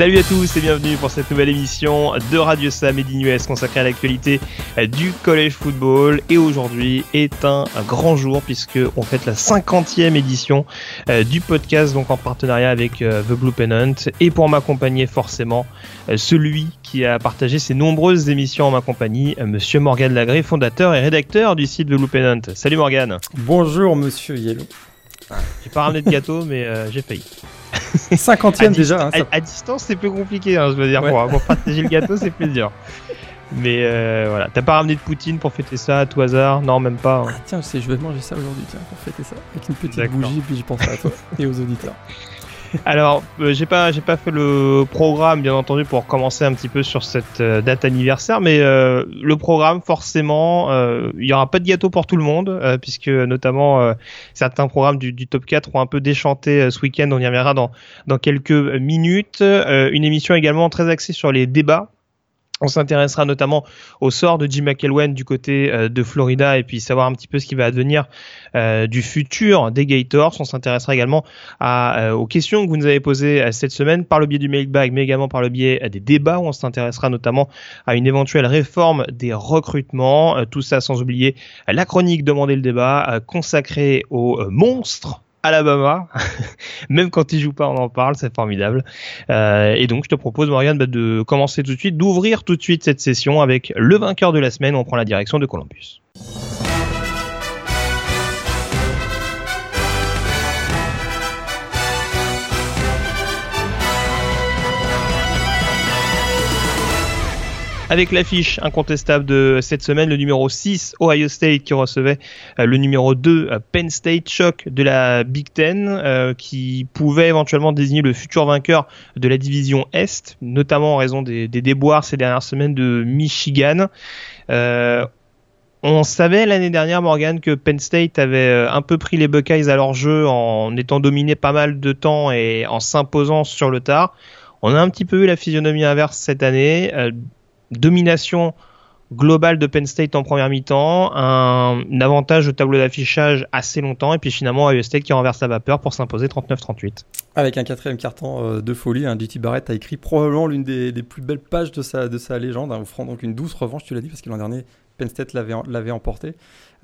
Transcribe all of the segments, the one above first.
Salut à tous et bienvenue pour cette nouvelle émission de Radio Sam et US consacrée à l'actualité du collège football. Et aujourd'hui est un, grand jour puisque on fête la 50e édition euh, du podcast donc en partenariat avec euh, The Blue Pennant. Et pour m'accompagner forcément, euh, celui qui a partagé ces nombreuses émissions en ma compagnie, Monsieur Morgan Lagré, fondateur et rédacteur du site The Blue Pennant. Salut Morgan. Bonjour Monsieur Yellow. J'ai pas ramené de gâteau mais j'ai failli. 50e déjà. Hein, à, distance, c'est plus compliqué, hein, je veux dire. Pour, partager le gâteau, c'est plus dur. Mais euh, voilà, t'as pas ramené de poutine pour fêter ça à tout hasard? Non, même pas. Hein. Ah, tiens, je sais, je vais manger ça aujourd'hui, tiens, pour fêter ça. Avec une petite bougie, puis je pense à toi et aux auditeurs. Alors, euh, j'ai pas, j'ai pas fait le programme, bien entendu, pour commencer un petit peu sur cette euh, date anniversaire, mais euh, le programme, forcément, il y aura pas de gâteau pour tout le monde, puisque notamment certains programmes du, top 4 ont un peu déchanté ce week-end. On y reviendra dans quelques minutes. une émission également très axée sur les débats on s'intéressera notamment au sort de Jim McElwain du côté euh, de Florida et puis savoir un petit peu ce qui va advenir euh, du futur des Gators. On s'intéressera également euh, aux questions que vous nous avez posées cette semaine par le biais du mailbag, mais également par le biais des débats où on s'intéressera notamment à une éventuelle réforme des recrutements. tout ça sans oublier la chronique Demandez le débat consacrée aux monstres Alabama. Même quand il joue pas, on en parle, c'est formidable. Euh, et donc, je te propose, Morgan, bah, de commencer tout de suite, d'ouvrir tout de suite cette session avec le vainqueur de la semaine. On prend la direction de Columbus. Avec l'affiche incontestable de cette semaine, le numéro 6, Ohio State, qui recevait euh, le numéro 2, euh, Penn State, choc de la Big Ten, euh, qui pouvait éventuellement désigner le futur vainqueur de la division Est, notamment en raison des, déboires ces dernières semaines de Michigan. On savait l'année dernière, Morgan, que Penn State avait un peu pris les Buckeyes à leur jeu en étant dominé pas mal de temps et en s'imposant sur le tard. On a un petit peu eu la physionomie inverse cette année domination globale de Penn State en première mi-temps, un, avantage au tableau d'affichage assez longtemps, et puis finalement Ohio State qui renverse la vapeur pour s'imposer 39-38. Avec un quatrième carton euh, de folie, un DT Barrett a écrit probablement l'une des, plus belles pages de sa, de sa légende, hein, offrant donc une douce revanche, tu l'as dit, parce que l'an dernier, Penn State l'avait emporté.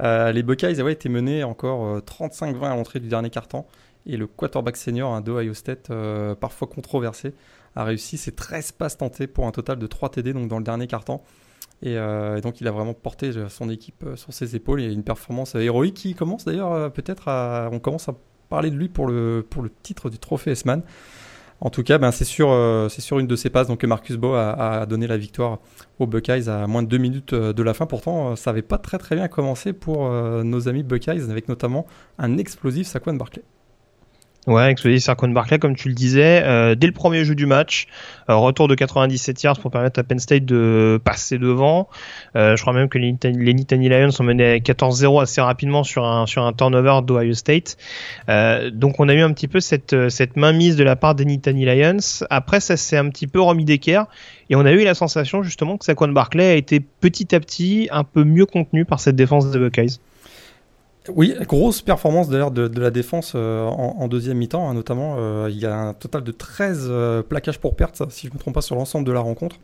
Euh, les Buckeyes avaient été menés encore 35-20 euh, à l'entrée du dernier carton, et le quarterback senior hein, d'Ohio State, parfois controversé, a réussi ses 13 passes tentées pour un total de 3 TD donc dans le dernier carton. Euh, et, donc il a vraiment porté euh, son équipe euh, sur ses épaules et une performance héroïque qui commence d'ailleurs peut-être à... On commence à parler de lui pour le, pour le titre du trophée S-Man. En tout cas, ben, c'est sur, sur une de ses passes donc, que Marcus Bow a, donné la victoire aux Buckeyes à moins de 2 minutes de la fin. Pourtant, ça n'avait pas très très bien commencé pour nos amis Buckeyes, avec notamment un explosif Saquon Barkley. Ouais, explosif Sarkon Barclay, comme tu le disais, euh, dès le premier jeu du match, euh, retour de 97 yards pour permettre à Penn State de passer devant. Euh, je crois même que les, Nittany Lions sont menés 14-0 assez rapidement sur un sur un turnover d'Ohio State. donc on a eu un petit peu cette cette mainmise de la part des Nittany Lions. Après, ça s'est un petit peu remis d'équerre et on a eu la sensation justement que Saquon Barclay a été petit à petit un peu mieux contenu par cette défense des Buckeyes. Oui, grosse performance d'ailleurs de, la défense euh, en, deuxième mi-temps, hein, notamment. Euh, il y a un total de 13 euh, plaquages pour perte, si je ne me trompe pas, sur l'ensemble de la rencontre.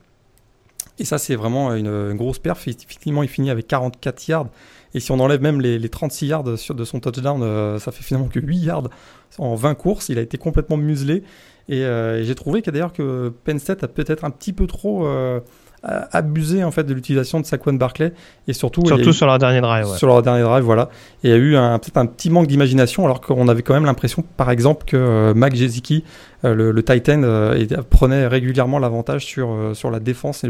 Et ça, c'est vraiment une, grosse perf. Effectivement, il finit avec 44 yards. Et si on enlève même les, 36 yards de son touchdown, ça fait finalement que 8 yards en 20 courses. Il a été complètement muselé. Et, et j'ai trouvé que d'ailleurs que Penn State a peut-être un petit peu trop abusé en fait de l'utilisation de Saquon Barclay et surtout surtout sur leur dernier drive sur leur dernier drive voilà. Et il y a eu peut-être un petit manque d'imagination alors qu'on avait quand même l'impression par exemple que euh, Mac Jeziki euh, le, Titan euh, prenait régulièrement l'avantage sur sur la défense et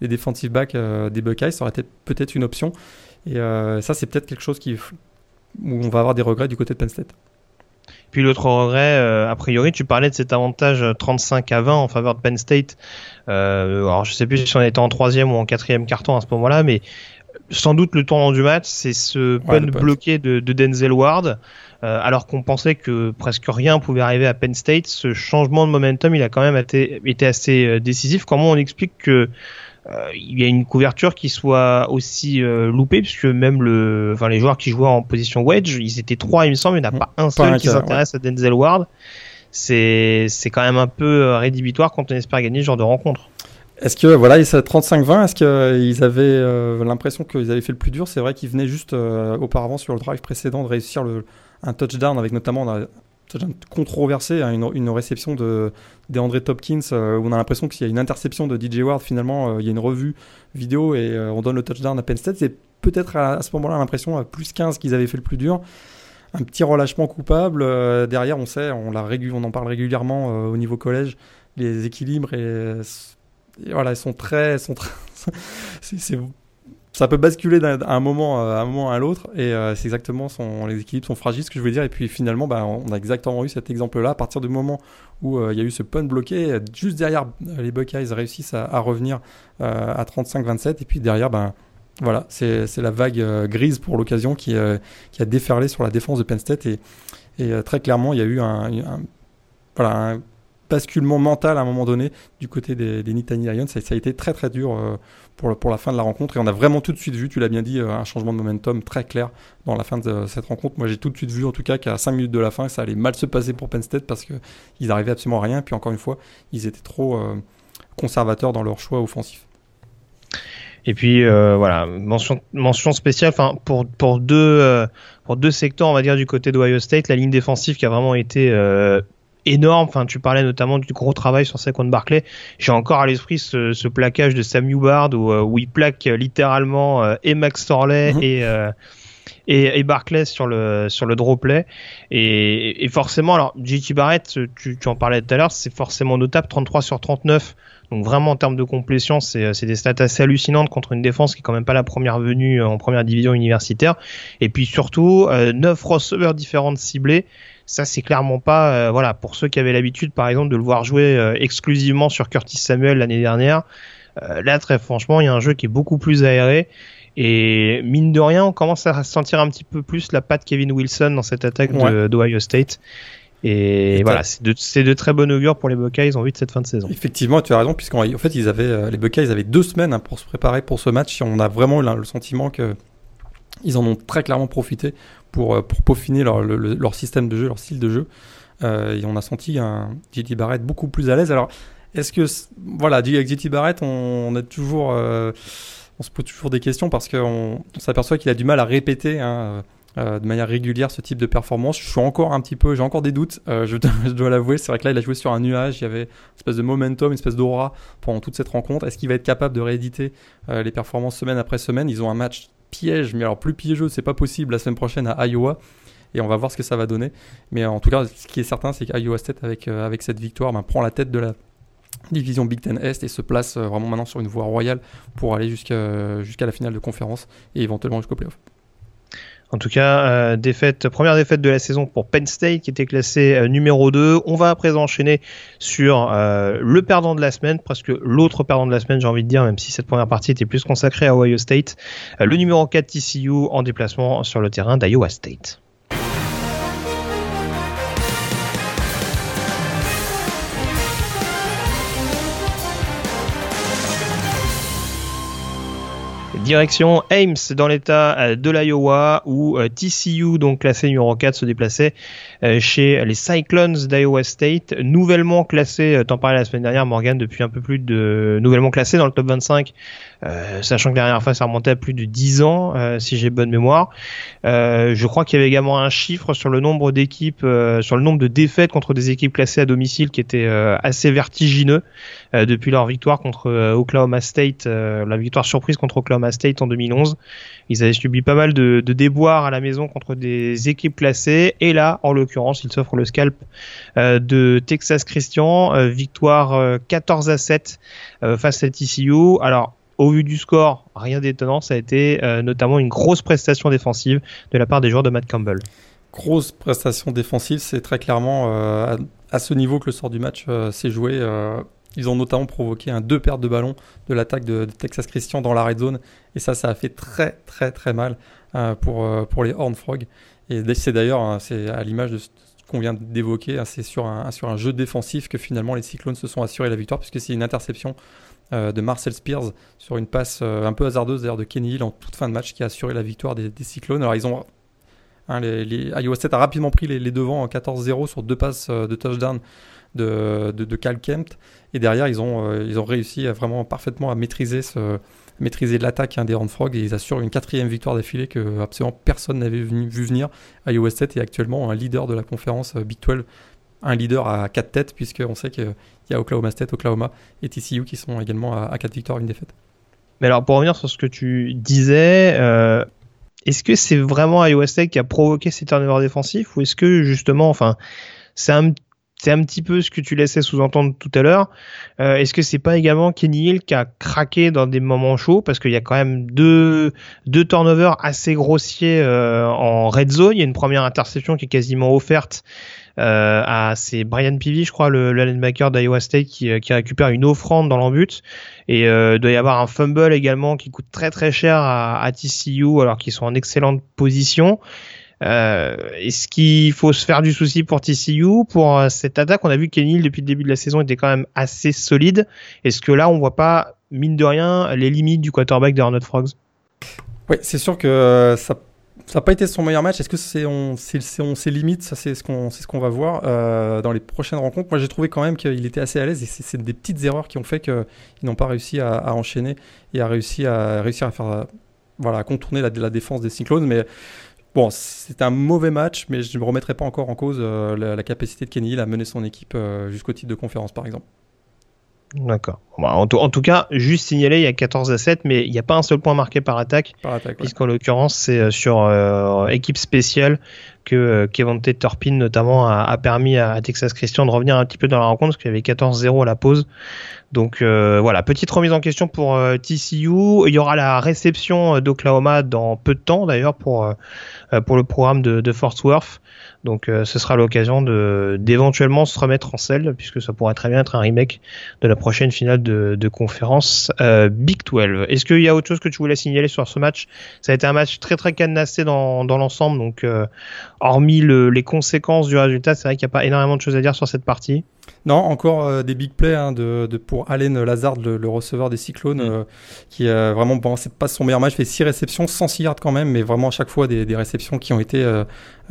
les defensive backs des Buckeyes. Ça aurait été peut-être une option. Et ça c'est peut-être quelque chose qui où on va avoir des regrets du côté de Penn State puis l'autre regret, a priori, tu parlais de cet avantage 35 à 20 en faveur de Penn State euh, alors je sais plus si on était en troisième ou en quatrième carton à ce moment-là, mais sans doute le tournant du match, c'est ce Ouais, punt bloqué de, de Denzel Ward. Euh, alors qu'on pensait que presque rien pouvait arriver à Penn State, ce changement de momentum, il a quand même été, été assez euh, décisif. Comment on explique que euh, il y a une couverture qui soit aussi euh, loupée, puisque même le, enfin les joueurs qui jouaient en position wedge, ils étaient trois, il me semble, il n'y en a Mm. pas un seul qui s'intéresse à Denzel Ward. C'est c'est quand même un peu euh, rédhibitoire quand on espère gagner ce genre de rencontre. Est-ce que voilà, ils sont à 35-20, est-ce qu'ils avaient euh, l'impression qu'ils avaient fait le plus dur? C'est vrai qu'ils venaient juste euh, auparavant sur le drive précédent de réussir le, un touchdown avec notamment controversé, hein, une, une réception de d'André Topkins euh, où on a l'impression qu'il y a une interception de DJ Ward. Finalement, euh, il y a une revue vidéo et euh, on donne le touchdown à Penn State. C'est peut-être à, ce moment-là l'impression à plus 15 qu'ils avaient fait le plus dur. Un petit relâchement coupable. derrière, on sait, on, l'a on en parle régulièrement au niveau collège, les équilibres et voilà, ils sont très, sont très ça peut basculer d'un moment euh, à un moment à l'autre et euh, c'est exactement son, les équilibres sont fragiles, ce que je voulais dire. Et puis finalement, bah, on a exactement eu cet exemple-là. À partir du moment où euh, il y a eu ce punt bloqué, euh, juste derrière euh, les Buckeyes réussissent à, à revenir euh, à 35-27 et puis derrière, ben voilà, c'est la vague euh, grise pour l'occasion qui, euh, a déferlé sur la défense de Penn State. Et, euh, très clairement, il y a eu un, un- voilà, un basculement mental à un moment donné du côté des, des Nittany Lions. Ça, a été très très dur euh, pour, la fin de la rencontre et on a vraiment tout de suite vu, tu l'as bien dit, euh, un changement de momentum très clair dans la fin de cette rencontre. Moi j'ai tout de suite vu en tout cas qu'à 5 minutes de la fin ça allait mal se passer pour Penn State parce qu'ils n'arrivaient absolument à rien. Et puis encore une fois, ils étaient trop euh, conservateurs dans leur choix offensif. Et puis voilà, mention, spéciale, pour deux secteurs, on va dire du côté d'Ohio State, la ligne défensive qui a vraiment été énorme. Enfin, tu parlais notamment du gros travail sur Saquon Barclay. J'ai encore à l'esprit ce, ce plaquage de Sam Hubbard où, euh, où il plaque littéralement euh, et Max Torley Mhm. et euh, et, et Barclay sur le sur le draw play et, et forcément alors JT Barrett tu, tu en parlais tout à l'heure c'est forcément notable 33 sur 39 donc vraiment en termes de complétion c'est c'est des stats assez hallucinantes contre une défense qui est quand même pas la première venue en première division universitaire et puis surtout euh, 9 receveurs différentes ciblés ça c'est clairement pas euh, voilà pour ceux qui avaient l'habitude par exemple de le voir jouer euh, exclusivement sur Curtis Samuel l'année dernière euh, là très franchement il y a un jeu qui est beaucoup plus aéré et mine de rien, on commence à sentir un petit peu plus la patte Kevin Wilson dans cette attaque Ouais. d'Ohio State. Et, Et voilà, c'est de, très bon augure pour les Buckeyes en vue de cette fin de saison. Effectivement, tu as raison, puisqu'en en fait, ils avaient, les Buckeyes avaient deux semaines hein, pour se préparer pour ce match. Et on a vraiment le, le sentiment que ils en ont très clairement profité pour, euh, pour peaufiner leur, le- le- leur système de jeu, leur style de jeu. Euh, et on a senti un JT Barrett beaucoup plus à l'aise. Alors, est-ce que, voilà, avec JT Barrett, on, on toujours, euh, on se pose toujours des questions parce qu'on on s'aperçoit qu'il a du mal à répéter. hein, de manière régulière ce type de performance. Je suis encore un petit peu, j'ai encore des doutes, je, je dois l'avouer. C'est vrai que là, il a joué sur un nuage, il y avait une espèce de momentum, une espèce d'aura pendant toute cette rencontre. Est-ce qu'il va être capable de rééditer les performances semaine après semaine? Ils ont un match piège, mais alors plus piégeux, c'est pas possible la semaine prochaine à Iowa. Et on va voir ce que ça va donner. Mais en tout cas, ce qui est certain, c'est qu'Iowa State, avec, euh, cette victoire, ben, prend la tête de la division Big Ten Est et se place euh, vraiment maintenant sur une voie royale pour aller jusqu'à jusqu'à la finale de conférence et éventuellement jusqu'au playoff. En tout cas, euh, défaite, première défaite de la saison pour Penn State qui était classé euh, numéro 2. On va à présent enchaîner sur euh, le perdant de la semaine, presque l'autre perdant de la semaine, j'ai envie de dire, même si cette première partie était plus consacrée à Ohio State. Le numéro 4 TCU en déplacement sur le terrain d'Iowa State. Direction Ames dans l'état euh, de l'Iowa où euh, TCU, donc classé numéro 4, se déplaçait euh, chez les Cyclones d'Iowa State, nouvellement classé, t'en parlais la semaine dernière Morgan, depuis un peu plus de... nouvellement classé dans le top 25, euh, sachant que la dernière fois ça remontait à plus de 10 ans, euh, si j'ai bonne mémoire. Euh, je crois qu'il y avait également un chiffre sur le nombre d'équipes, euh, sur le nombre de défaites contre des équipes classées à domicile qui était euh, assez vertigineux euh, depuis leur victoire contre Oklahoma State, la victoire surprise contre Oklahoma State en 2011. Ils avaient subi pas mal de, de déboires à la maison contre des équipes classées et là, en l'occurrence, ils s'offrent le scalp de Texas Christian, victoire euh, 14 à 7 euh, face à TCU. Alors au vu du score, rien d'étonnant, ça a été euh, notamment une grosse prestation défensive de la part des joueurs de Matt Campbell. Grosse prestation défensive, c'est très clairement euh, à, ce niveau que le sort du match euh, s'est joué. Ils ont notamment provoqué un deux pertes de ballon de l'attaque de, Texas Christian dans la red zone. Et ça, ça a fait très, très, très mal pour, pour les Horn Frogs. Et c'est d'ailleurs, hein, c'est à l'image de ce qu'on vient d'évoquer, hein, c'est sur un, sur un jeu défensif que finalement les Cyclones se sont assurés la victoire, puisque c'est une interception euh, de Marcel Spears sur une passe euh, un peu hasardeuse d'ailleurs de Kenny Hill en toute fin de match qui a assuré la victoire des, Cyclones. Alors ils ont hein, les, Iowa State a rapidement pris les, devants en 14-0 sur deux passes euh, de touchdown de, de, Cal Kempt et derrière ils ont, ils ont réussi à vraiment parfaitement à maîtriser ce maîtriser l'attaque hein, des Horned Frogs et ils assurent une quatrième victoire d'affilée que absolument personne n'avait vu venir. Iowa State est actuellement un leader de la conférence Big 12 un leader à 4 têtes, puisqu'on sait qu'il y a Oklahoma State, Oklahoma et TCU qui sont également à, 4 victoires, une défaite. Mais alors, pour revenir sur ce que tu disais, euh, est-ce que c'est vraiment Iowa State qui a provoqué ces turnovers défensifs ou est-ce que justement, enfin, c'est un un petit peu ce que tu laissais sous-entendre tout à l'heure. Euh, est-ce que c'est pas également Kenny Hill qui a craqué dans des moments chauds parce qu'il y a quand même deux deux turnovers assez grossiers euh, en red zone. Il y a une première interception qui est quasiment offerte euh, à c'est Brian Peavy, je crois, le, le linebacker d'Iowa State qui, euh, qui, récupère une offrande dans l'embut. Et euh, doit y avoir un fumble également qui coûte très très cher à, à TCU alors qu'ils sont en excellente position. Euh, Est-ce qu'il faut se faire du souci pour TCU pour euh, cette attaque On a vu Kenny depuis le début de la saison était quand même assez solide. Est-ce que là on voit pas mine de rien les limites du quarterback des Hornet Frogs? Oui, c'est sûr que ça ça n'a pas été son meilleur match. Est-ce que c'est on, ses limites Ça, c'est ce qu'on ce qu'on va voir euh, dans les prochaines rencontres? Moi, j'ai trouvé quand même qu'il était assez à l'aise et c'est des petites erreurs qui ont fait qu'ils n'ont pas réussi à, enchaîner et à réussir à, réussir à faire voilà, contourner la, défense des Cyclones. Mais bon, c'était un mauvais match, mais je ne me remettrai pas encore en cause euh, la, capacité de Kenny Hill à mener son équipe euh, jusqu'au titre de conférence, par exemple. D'accord. en, tout, cas, juste signaler, il y a 14 à 7, mais il n'y a pas un seul point marqué par attaque. Puisqu'en l'occurrence, c'est euh, sur euh, équipe spéciale que euh, Kevin Turpin, notamment, a, permis à, Texas Christian de revenir un petit peu dans la rencontre, parce qu'il y avait 14-0 à la pause. Donc voilà, petite remise en question pour TCU. Il y aura la réception d'Oklahoma dans peu de temps, d'ailleurs, pour, pour le programme de, de Fort Worth. Donc euh, ce sera l'occasion d'éventuellement se remettre en selle puisque ça pourrait très bien être un remake de la prochaine finale de, conférence euh, Big 12. Est-ce qu'il y a autre chose que tu voulais signaler sur ce match? Ça a été un match très très cadenassé dans, l'ensemble donc euh, hormis le, les conséquences du résultat, c'est vrai qu'il n'y a pas énormément de choses à dire sur cette partie. Non, encore euh, des big plays hein, de, de, pour Allen Lazard, le, receveur des Cyclones, mm. euh, qui a vraiment, bon, c'est pas son meilleur match, fait 6 réceptions, 106 yards quand même, mais vraiment à chaque fois des, des réceptions qui ont été euh,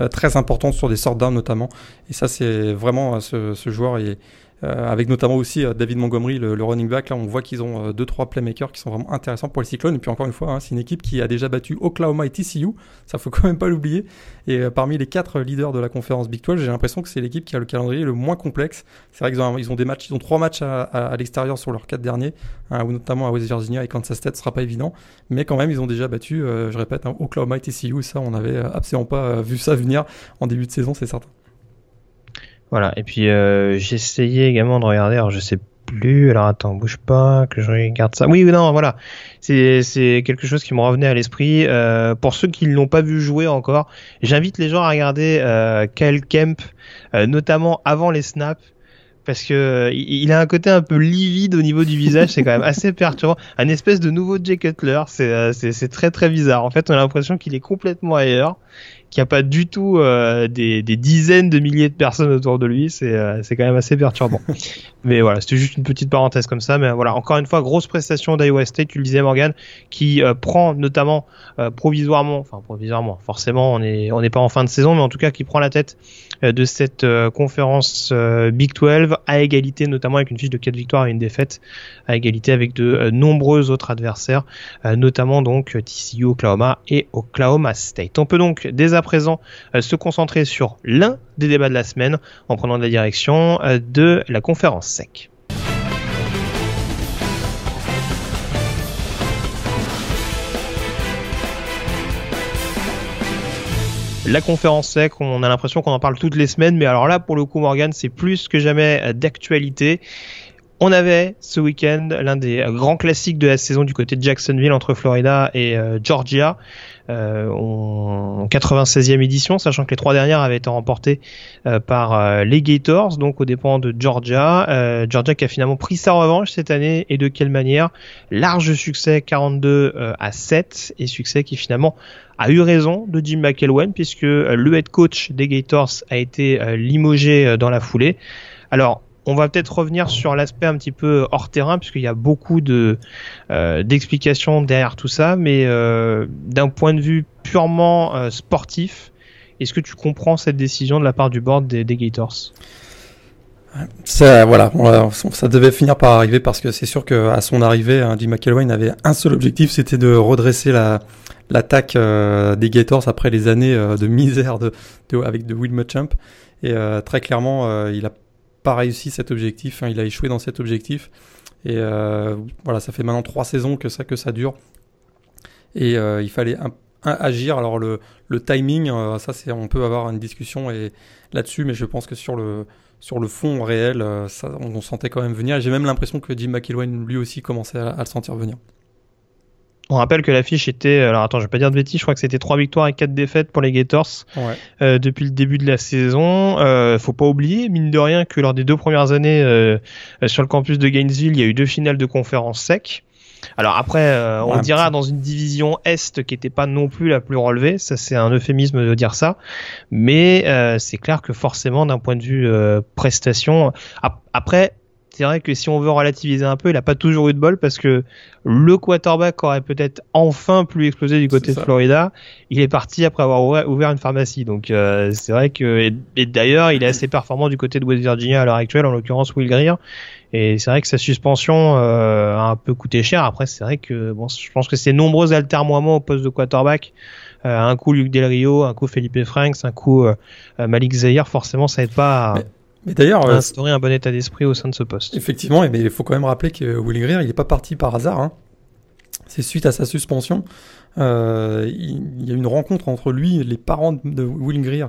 très importantes sur des sorts d'armes notamment. Et ça, c'est vraiment ce, ce joueur est, euh, avec notamment aussi euh, David Montgomery, le, running back. Là, on voit qu'ils ont 2-3 euh, playmakers qui sont vraiment intéressants pour les Cyclones. Et puis encore une fois, hein, c'est une équipe qui a déjà battu Oklahoma et TCU. Ça faut quand même pas l'oublier. Et parmi les quatre leaders de la conférence Big 12, j'ai l'impression que c'est l'équipe qui a le calendrier le moins complexe. C'est vrai qu'ils ont, ils ont des matchs, ils ont trois matchs à, l'extérieur sur leurs quatre derniers, hein, notamment à West Virginia et Kansas State. Ce sera pas évident, mais quand même, ils ont déjà battu, je répète, hein, Oklahoma et TCU. Et ça, on avait absolument pas vu ça venir en début de saison, c'est certain. Voilà, et puis euh, essayé également de regarder, alors je sais plus, alors attends, bouge pas, que je regarde ça. Oui, non, voilà, c'est quelque chose qui me revenait à l'esprit. Euh, pour ceux qui ne l'ont pas vu jouer encore, j'invite les gens à regarder euh, Kyle Kemp, euh, notamment avant les snaps, parce que il a un côté un peu livide au niveau du visage, c'est quand même assez perturbant. Un espèce de nouveau Jay Cutler, c'est très très bizarre. En fait, on a l'impression qu'il est complètement ailleurs qu'il n'y a pas du tout euh, des, des, dizaines de milliers de personnes autour de lui, c'est euh, c'est quand même assez perturbant. mais voilà, c'était juste une petite parenthèse comme ça. Mais voilà, encore une fois, grosse prestation d'Iowa State, tu le disais Morgan, qui euh, prend notamment provisoirement, enfin provisoirement, forcément on est on n'est pas en fin de saison, mais en tout cas qui prend la tête de cette conférence Big 12 à égalité notamment avec une fiche de 4 victoires et une défaite, à égalité avec de nombreux autres adversaires, notamment donc TCU, Oklahoma et Oklahoma State. On peut donc dès à présent euh, se concentrer sur l'un des débats de la semaine en prenant la direction euh, de la conférence SEC. La conférence SEC, on a l'impression qu'on en parle toutes les semaines, mais alors là, pour le coup, Morgan, c'est plus que jamais euh, d'actualité. On avait ce week-end l'un des grands classiques de la saison du côté de Jacksonville entre Florida et euh, Georgia. euh, en 96e édition, sachant que les trois dernières avaient été remportées euh, par euh, les Gators, donc au dépend de Georgia. Georgia qui a finalement pris sa revanche cette année et de quelle manière? Large succès 42 à 7 et succès qui finalement a eu raison de Jim McElwain puisque le head coach des Gators a été limogé dans la foulée. Alors on va peut-être revenir sur l'aspect un petit peu hors terrain, puisqu'il y a beaucoup de euh, d'explications derrière tout ça, mais euh, d'un point de vue purement euh, sportif, est-ce que tu comprends cette décision de la part du board des, Gators? Ça, voilà, ça devait finir par arriver parce que c'est sûr qu'à son arrivée, hein, Jim McElwain avait un seul objectif, c'était de redresser la l'attaque des Gators après les années de misère avec de Will Muschamp. Et très clairement, il a pas réussi cet objectif, hein, il a échoué dans cet objectif. Et euh, voilà, ça fait maintenant trois saisons que ça, que ça dure. Et euh, il fallait agir. Alors le, timing, euh, ça c'est, on peut avoir une discussion et là-dessus, mais je pense que sur le, fond réel, ça, on, sentait quand même venir. J'ai même l'impression que Jim McIlwain lui aussi commençait à le sentir venir. On rappelle que l'affiche était, alors attends, je vais pas dire de bêtises, je crois que c'était 3 victoires et 4 défaites pour les Gators euh, depuis le début de la saison. Euh, faut pas oublier, mine de rien, que lors des deux premières années euh, sur le campus de Gainesville, il y a eu deux finales de conférence sec. Alors après, euh, on dira dans une division Est qui n'était pas non plus la plus relevée, ça c'est un euphémisme de dire ça, mais c'est clair que forcément d'un point de vue prestation, après c'est vrai que si on veut relativiser un peu, il a pas toujours eu de bol parce que le quarterback aurait peut-être enfin pu exploser du côté de Florida. Il est parti après avoir ouvert, une pharmacie. Donc euh, c'est vrai que et, d'ailleurs il est assez performant du côté de West Virginia à l'heure actuelle, en l'occurrence Will Greer. Et c'est vrai que sa suspension euh, a un peu coûté cher. Après c'est vrai que bon, je pense que c'est nombreux altermoiements au poste de quarterback. Euh, un coup Luc Del Rio, un coup Felipe Franks, un coup Malik Zahir, forcément ça aide pas. À... Mais d'ailleurs, euh, instaurer un bon état d'esprit au sein de ce poste. Effectivement, mais il faut quand même rappeler que Will Greer, il n'est pas parti par hasard. Hein. C'est suite à sa suspension. Euh, il, y a eu une rencontre entre lui, les parents de Will Greer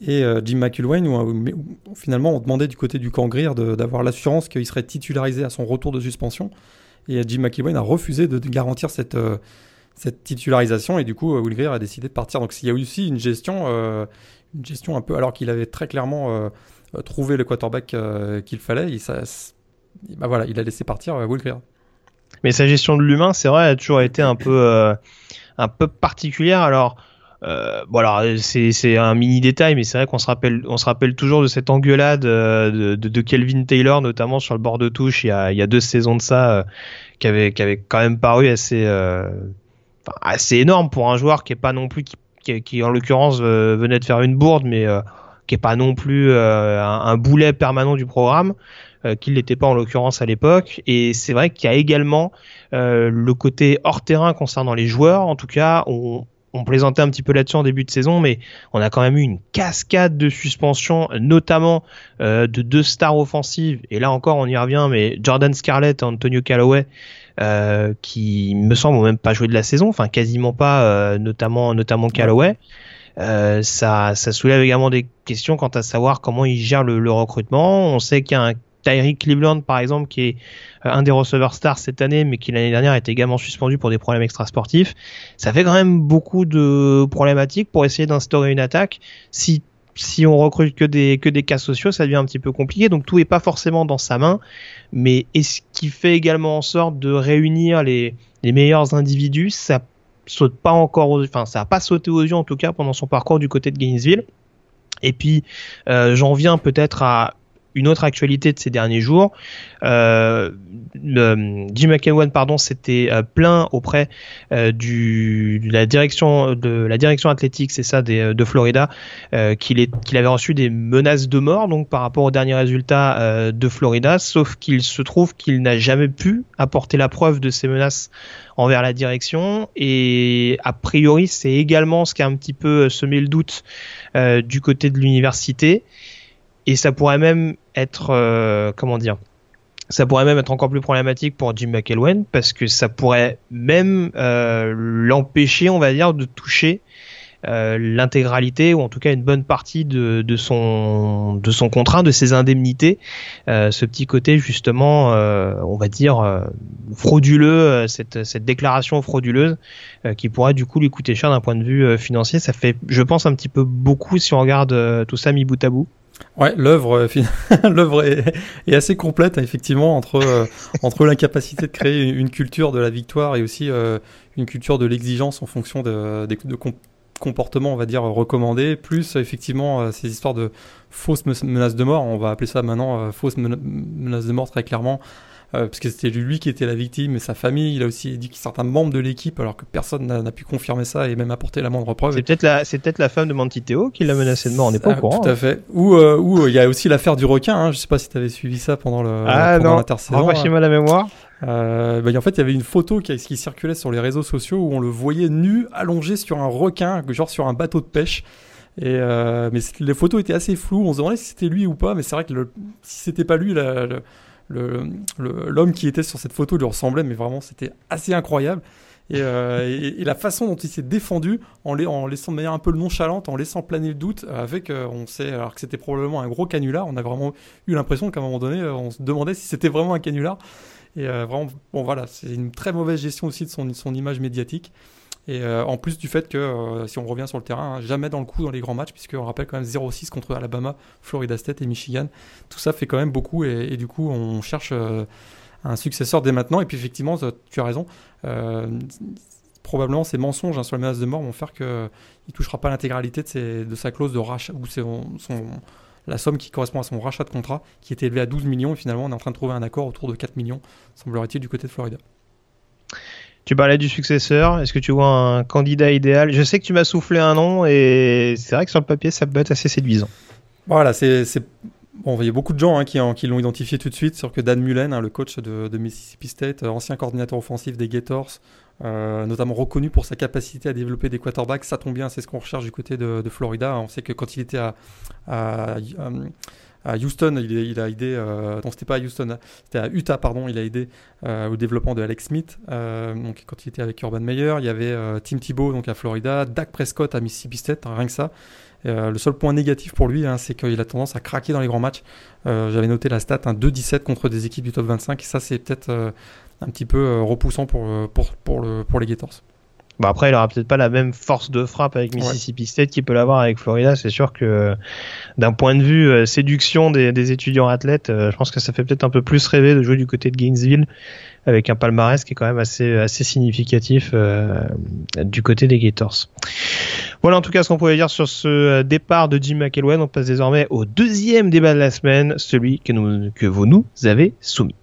et euh, Jim McIlwain, où, finalement on demandait du côté du camp Greer d'avoir l'assurance qu'il serait titularisé à son retour de suspension. Et Jim McIlwain a refusé de, garantir cette, cette titularisation, et du coup Will Greer a décidé de partir. Donc il y a eu aussi une gestion, une gestion un peu, alors qu'il avait très clairement trouver le quarterback euh, qu'il fallait. Il, ça, bah voilà, il a laissé partir euh, Will Greer. Mais sa gestion de l'humain, c'est vrai, a toujours été un peu, un peu particulière. Alors, euh, bon c'est un mini détail, mais c'est vrai qu'on se rappelle on se rappelle toujours de cette engueulade de, de, Kelvin Taylor, notamment sur le bord de touche il y a, il y a deux saisons de ça, qui avait qui avait quand même paru assez assez énorme pour un joueur qui est pas non plus qui, qui, en l'occurrence venait de faire une bourde, mais qui est pas non plus euh, un, boulet permanent du programme, euh, qu'il l'était pas en l'occurrence à l'époque. Et c'est vrai qu'il y a également euh, le côté hors terrain concernant les joueurs. En tout cas, on, on plaisantait un petit peu là-dessus en début de saison, mais on a quand même eu une cascade de suspensions, notamment de deux stars offensives. Et là encore, on y revient, mais Jordan Scarlett et Antonio Callaway, euh, qui me semble même pas joué de la saison, enfin quasiment pas, notamment notamment Callaway. Euh, ça, ça soulève également des questions quant à savoir comment il gère le, recrutement. On sait qu'il y a un Tyreek Cleveland, par exemple, qui est euh, un des receveurs stars cette année, mais qui l'année dernière était également suspendu pour des problèmes extrasportifs. Ça fait quand même beaucoup de problématiques pour essayer d'instaurer une attaque. Si si on recrute que des que des cas sociaux, ça devient un petit peu compliqué. Donc tout est pas forcément dans sa main, mais est-ce qu'il fait également en sorte de réunir les les meilleurs individus? Ça saute pas encore, enfin ça a pas sauté aux yeux en tout cas pendant son parcours du côté de Gainesville. Et puis euh, j'en viens peut-être à une autre actualité de ces derniers jours. Euh, Jim McEwan, pardon, s'était euh, plaint auprès euh, du, de la direction de la direction athlétique, c'est ça, des, de Florida, qu'il qu'il avait reçu des menaces de mort, donc par rapport aux derniers résultats de Florida. Sauf qu'il se trouve qu'il n'a jamais pu apporter la preuve de ces menaces envers la direction. Et a priori, c'est également ce qui a un petit peu semé le doute du côté de l'université et ça pourrait même être euh, comment dire ça pourrait même être encore plus problématique pour Jim McElwain parce que ça pourrait même euh, l'empêcher, on va dire, de toucher euh, l'intégralité ou en tout cas une bonne partie de, son de son contrat, de ses indemnités. Ce petit côté justement, on va dire frauduleux, cette, cette déclaration frauduleuse qui pourrait du coup lui coûter cher d'un point de vue financier. Ça fait, je pense, un petit peu beaucoup si on regarde tout ça mis bout à bout. Ouais, l'œuvre, l'œuvre est, assez complète effectivement entre entre l'incapacité de créer une culture de la victoire et aussi une culture de l'exigence en fonction de, de, de, comportement, on va dire, recommandé, plus effectivement euh, ces histoires de fausses menaces de mort, on va appeler ça maintenant euh, fausses menaces de mort très clairement, euh, parce que c'était lui qui était la victime et sa famille. Il a aussi dit que certains membres de l'équipe, alors que personne n'a pu confirmer ça et même apporter la moindre preuve. C'est peut-être la, c'est peut-être la femme de Mantiteo qui l'a menacé de mort. On n'est pas au ah, courant. Tout à hein. fait. Ou où il y a aussi l'affaire du requin. Hein. Je sais pas si tu avais suivi ça pendant le ah, pendant l'intersaison. chez moi la mémoire. Euh, bah, en fait, il y avait une photo qui, qui, circulait sur les réseaux sociaux où on le voyait nu, allongé sur un requin, genre sur un bateau de pêche. Et euh, mais les photos étaient assez floues. On se demandait si c'était lui ou pas. Mais c'est vrai que le, si c'était pas lui, l'homme qui était sur cette photo lui ressemblait. Mais vraiment, c'était assez incroyable. Et, euh, et, la façon dont il s'est défendu, en, en, laissant de manière un peu nonchalante, en laissant planer le doute, avec, euh, on sait, alors que c'était probablement un gros canular, on a vraiment eu l'impression qu'à un moment donné, on se demandait si c'était vraiment un canular. Et euh, vraiment, bon voilà, c'est une très mauvaise gestion aussi de son, son image médiatique. Et euh, en plus du fait que, euh, si on revient sur le terrain, hein, jamais dans le coup dans les grands matchs, puisqu'on rappelle quand même 0-6 contre Alabama, Florida State et Michigan. Tout ça fait quand même beaucoup et, du coup, on cherche un successeur dès maintenant. Et puis effectivement, tu as raison. probablement ces mensonges hein, sur les menaces de mort vont faire qu'il ne touchera pas l'intégralité de, sa clause de rachat ou la somme qui correspond à son rachat de contrat, qui était élevé à 12 millions, et finalement on est en train de trouver un accord autour de 4 millions, semblerait-il, du côté de Florida. Tu parlais du successeur, est-ce que tu vois un candidat idéal? Je sais que tu m'as soufflé un nom, et c'est vrai que sur le papier ça peut être assez séduisant. Voilà, c'est Bon, il y a beaucoup de gens hein, qui, l'ont identifié tout de suite, sur que Dan Mullen, hein, le coach de, Mississippi State, euh, ancien coordinateur offensif des Gators, euh, notamment reconnu pour sa capacité à développer des quarterbacks. Ça tombe bien, c'est ce qu'on recherche du côté de, Florida. On sait que quand il était à, Houston, il, a aidé, euh, non c'était pas à Houston, c'était à Utah, pardon, il a aidé euh, au développement de Alex Smith. donc quand il était avec Urban Meyer, il y avait Tim Thibault donc à Florida, Dak Prescott à Mississippi State, rien que ça. le seul point négatif pour lui, hein, c'est qu'il a tendance à craquer dans les grands matchs. J'avais noté la stat, un 2-17 contre des équipes du top 25. Ça, c'est peut-être un petit peu euh, repoussant pour, euh, pour, pour, le, pour les Gators. Bon après, il aura peut-être pas la même force de frappe avec Mississippi State qu'il peut l'avoir avec Florida. C'est sûr que d'un point de vue euh, séduction des, des, étudiants athlètes, je pense que ça fait peut-être un peu plus rêver de jouer du côté de Gainesville avec un palmarès qui est quand même assez assez significatif du côté des Gators. Voilà en tout cas ce qu'on pouvait dire sur ce départ de Jim McElwain. On passe désormais au deuxième débat de la semaine, celui que, nous, que vous nous avez soumis.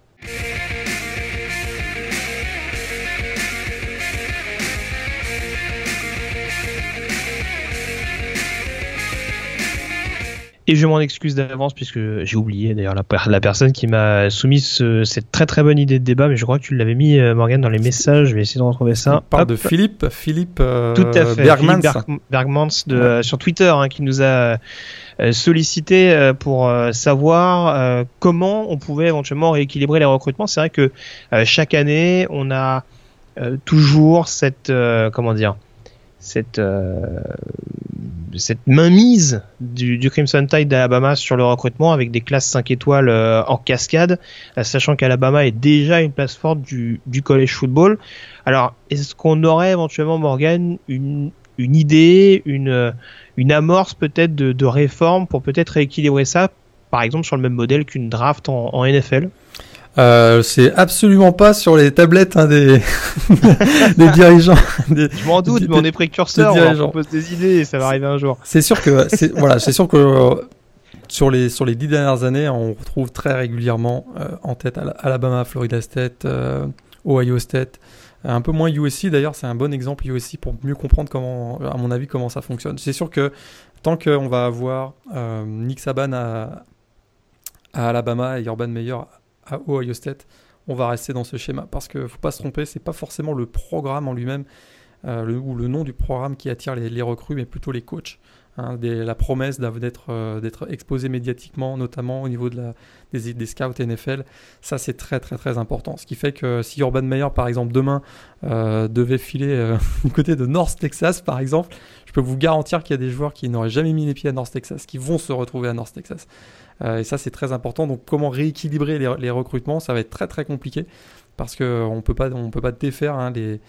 Et je m'en excuse d'avance puisque j'ai oublié d'ailleurs la, la, personne qui m'a soumis cette très très bonne idée de débat, mais je crois que tu l'avais mis euh, Morgan dans les messages. Je vais essayer de retrouver ça. On parle de Philippe, Philippe euh, Tout à fait, Bergmans, Bergmans de, sur Twitter hein, qui nous a euh, sollicité pour savoir comment on pouvait éventuellement rééquilibrer les recrutements. C'est vrai que chaque année on a toujours cette comment dire cette cette mainmise du, du Crimson Tide d'Alabama sur le recrutement avec des classes 5 étoiles euh, en cascade, euh, sachant qu'Alabama est déjà une place forte du, du college football. Alors, est-ce qu'on aurait éventuellement, Morgan, une, une idée, une, une amorce peut-être de, de réforme pour peut-être rééquilibrer ça, par exemple sur le même modèle qu'une draft en, en NFL euh, c'est absolument pas sur les tablettes hein, des, des dirigeants. je m'en doute, mais on est précurseurs, on propose des idées et ça va arriver un jour. C'est sûr que, voilà, c'est sûr que euh, sur les sur les dix dernières années, on retrouve très régulièrement euh, en tête Alabama, Florida State, Ohio State. Un peu moins USC d'ailleurs, c'est un bon exemple USC pour mieux comprendre comment, à mon avis, comment ça fonctionne. C'est sûr que tant qu'on va avoir Nick Saban à, à Alabama et Urban Meyer à Ohio State, on va rester dans ce schéma. Parce qu'il ne faut pas se tromper, c'est pas forcément le programme en lui-même euh, ou le nom du programme qui attire les, recrues, mais plutôt les coachs. hein, la promesse d'être d'être exposé médiatiquement, notamment au niveau de la, des, scouts NFL. Ça, c'est très très très important. Ce qui fait que si Urban Meyer, par exemple, demain devait filer du côté de North Texas, par exemple, je peux vous garantir qu'il y a des joueurs qui n'auraient jamais mis les pieds à North Texas, qui vont se retrouver à North Texas. Et ça, c'est très important. Donc, comment rééquilibrer les, recrutements, ça va être très très compliqué parce qu'on peut pas on peut pas défaire hein, les,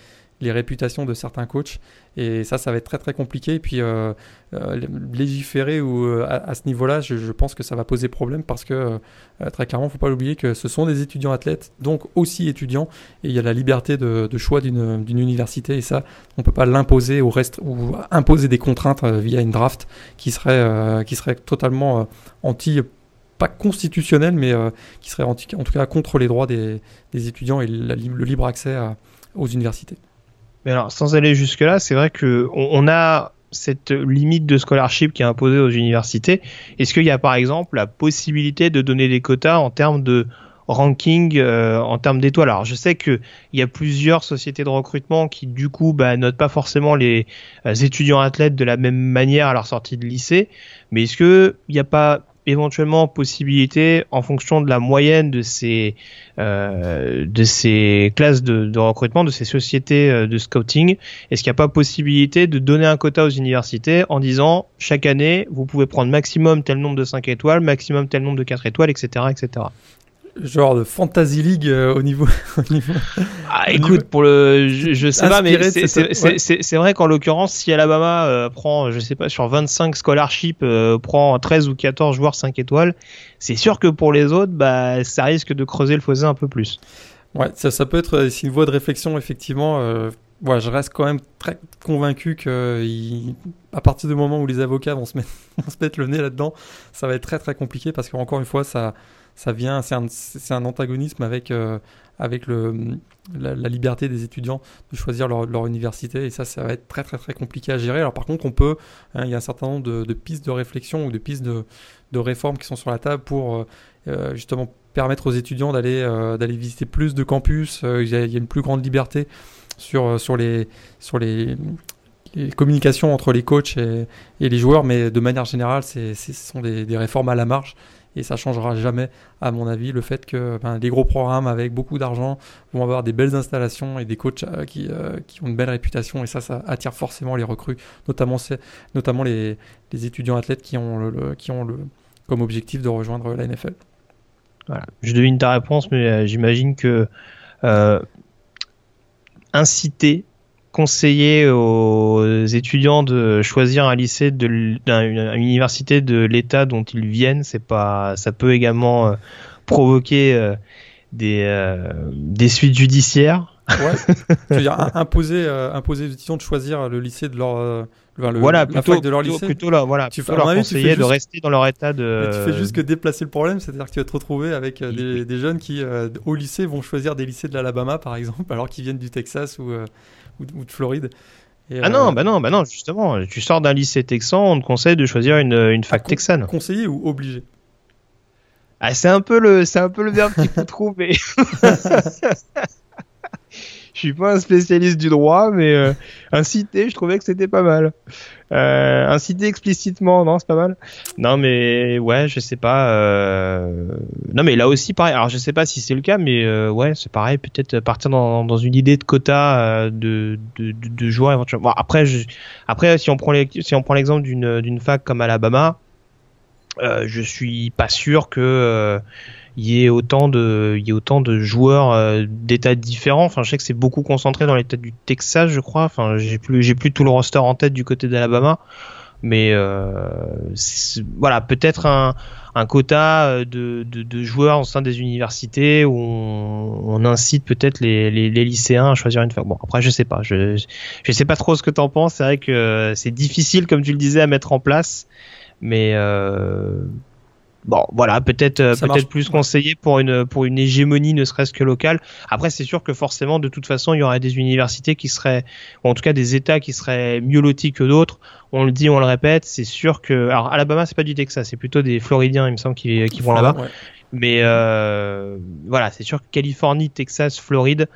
les réputations de certains coachs. Et ça ça va être très très compliqué. Et puis euh, euh, légiférer ou euh, à, ce niveau-là je, pense que ça va poser problème parce que très clairement faut pas l'oublier que ce sont des étudiants athlètes donc aussi étudiants. Et il y a la liberté de, choix d'une université. Et ça on peut pas l'imposer ou ou imposer des contraintes via une draft qui serait qui serait totalement anti pas constitutionnel, mais euh, qui serait en, tout cas contre les droits des, étudiants et le libre accès aux universités. Mais alors, sans aller jusque-là, c'est vrai qu'on on a cette limite de scholarship qui est imposée aux universités. Est-ce qu'il y a par exemple la possibilité de donner des quotas en termes de ranking, euh, en termes d'étoiles? Alors, je sais qu'il y a plusieurs sociétés de recrutement qui, du coup, bah, notent pas forcément les euh, étudiants athlètes de la même manière à leur sortie de lycée. Mais est-ce qu'il n'y a pas éventuellement possibilité, en fonction de la moyenne de ces euh, de ces classes de, recrutement, de ces sociétés euh, de scouting, est-ce qu'il n'y a pas possibilité de donner un quota aux universités en disant chaque année vous pouvez prendre maximum tel nombre de 5 étoiles, maximum tel nombre de 4 étoiles, etc., etc genre de Fantasy League euh, au niveau. ah, écoute, pour le, je, sais pas, mais c'est vrai qu'en l'occurrence, si Alabama euh, prend, je sais pas, sur 25 scholarships, euh, prend 13 ou 14 joueurs 5 étoiles, c'est sûr que pour les autres, bah, ça risque de creuser le fossé un peu plus. Ouais, ça, ça peut être une voie de réflexion, effectivement. Ouais, je reste quand même très convaincu que à partir du moment où les avocats vont se mettre, vont se mettre le nez là-dedans, ça va être très très compliqué parce qu'encore une fois, ça, ça vient, c'est un, antagonisme avec, euh, avec la, liberté des étudiants de choisir leur, université et ça, ça va être très très très compliqué à gérer. Alors par contre, on peut, hein, il y a un certain nombre de, pistes de réflexion ou de pistes de, réformes qui sont sur la table pour euh, euh, justement permettre aux étudiants d'aller visiter plus de campus. Il y, a, une plus grande liberté sur, sur les sur les communications entre les coachs et, et, les joueurs, mais de manière générale, ce sont des, des, réformes à la marge et ça changera jamais, à mon avis, le fait que ben, les gros programmes avec beaucoup d'argent vont avoir des belles installations et des coachs euh, qui, euh, qui, ont une belle réputation, et ça, ça attire forcément les recrues, notamment, les, étudiants athlètes qui ont, comme objectif de rejoindre la NFL. Voilà. Je devine ta réponse, mais euh, j'imagine que inciter conseiller aux étudiants de choisir un lycée de une université de l'État dont ils viennent, c'est pas, ça peut également euh, provoquer euh, des euh, des suites judiciaires. Ouais. Je veux dire, imposer, imposer aux étudiants de choisir le lycée de leur le, voilà, plutôt, de leur lycée. Plutôt là, voilà, tu, leur conseiller de rester dans leur état de. tu fais juste que déplacer le problème, c'est-à-dire que tu vas te retrouver avec des, des, jeunes qui, au lycée, vont choisir des lycées de l'Alabama, par exemple, alors qu'ils viennent du Texas ou, ou, de Floride. ah non, euh, bah non, bah non, justement, tu sors d'un lycée texan, on te conseille de choisir une, une fac texane. Conseiller ou obligé Ah, c'est un peu le, c'est un peu le verbe qu'il faut trouver. je suis pas un spécialiste du droit, mais euh, inciter, je trouvais que c'était pas mal. Euh, inciter explicitement, non, c'est pas mal. Non, mais ouais, je sais pas. Euh... Non, mais là aussi, pareil. Alors, je sais pas si c'est le cas, mais euh, ouais, c'est pareil. Peut-être partir dans, dans, une idée de quota euh, de, de, de, joueurs éventuellement. Bon, après, je... après, si on prend les... si l'exemple d'une d'une fac comme Alabama, je suis pas sûr que il y ait autant de, il y ait autant de joueurs euh, d'états différents. Enfin, je sais que c'est beaucoup concentré dans l'état du Texas, je crois. Enfin, j'ai plus, j'ai plus tout le roster en tête du côté d'Alabama, mais euh, voilà, peut-être un, un quota euh, de, de, de, joueurs au sein des universités où on, incite peut-être les, les, les, lycéens à choisir une fac. Bon, après, je sais pas. Je, je sais pas trop ce que t'en penses. C'est vrai que c'est difficile, comme tu le disais, à mettre en place, mais euh, bon voilà peut-être euh, peut-être plus conseillé pour une pour une hégémonie ne serait-ce que locale. Après c'est sûr que forcément de toute façon il y aurait des universités qui seraient ou en tout cas des états qui seraient mieux lotis que d'autres. On le dit on le répète c'est sûr que alors Alabama c'est pas du Texas c'est plutôt des Floridiens il me semble qui, qui vont là-bas. mais euh, voilà c'est sûr que Californie Texas Floride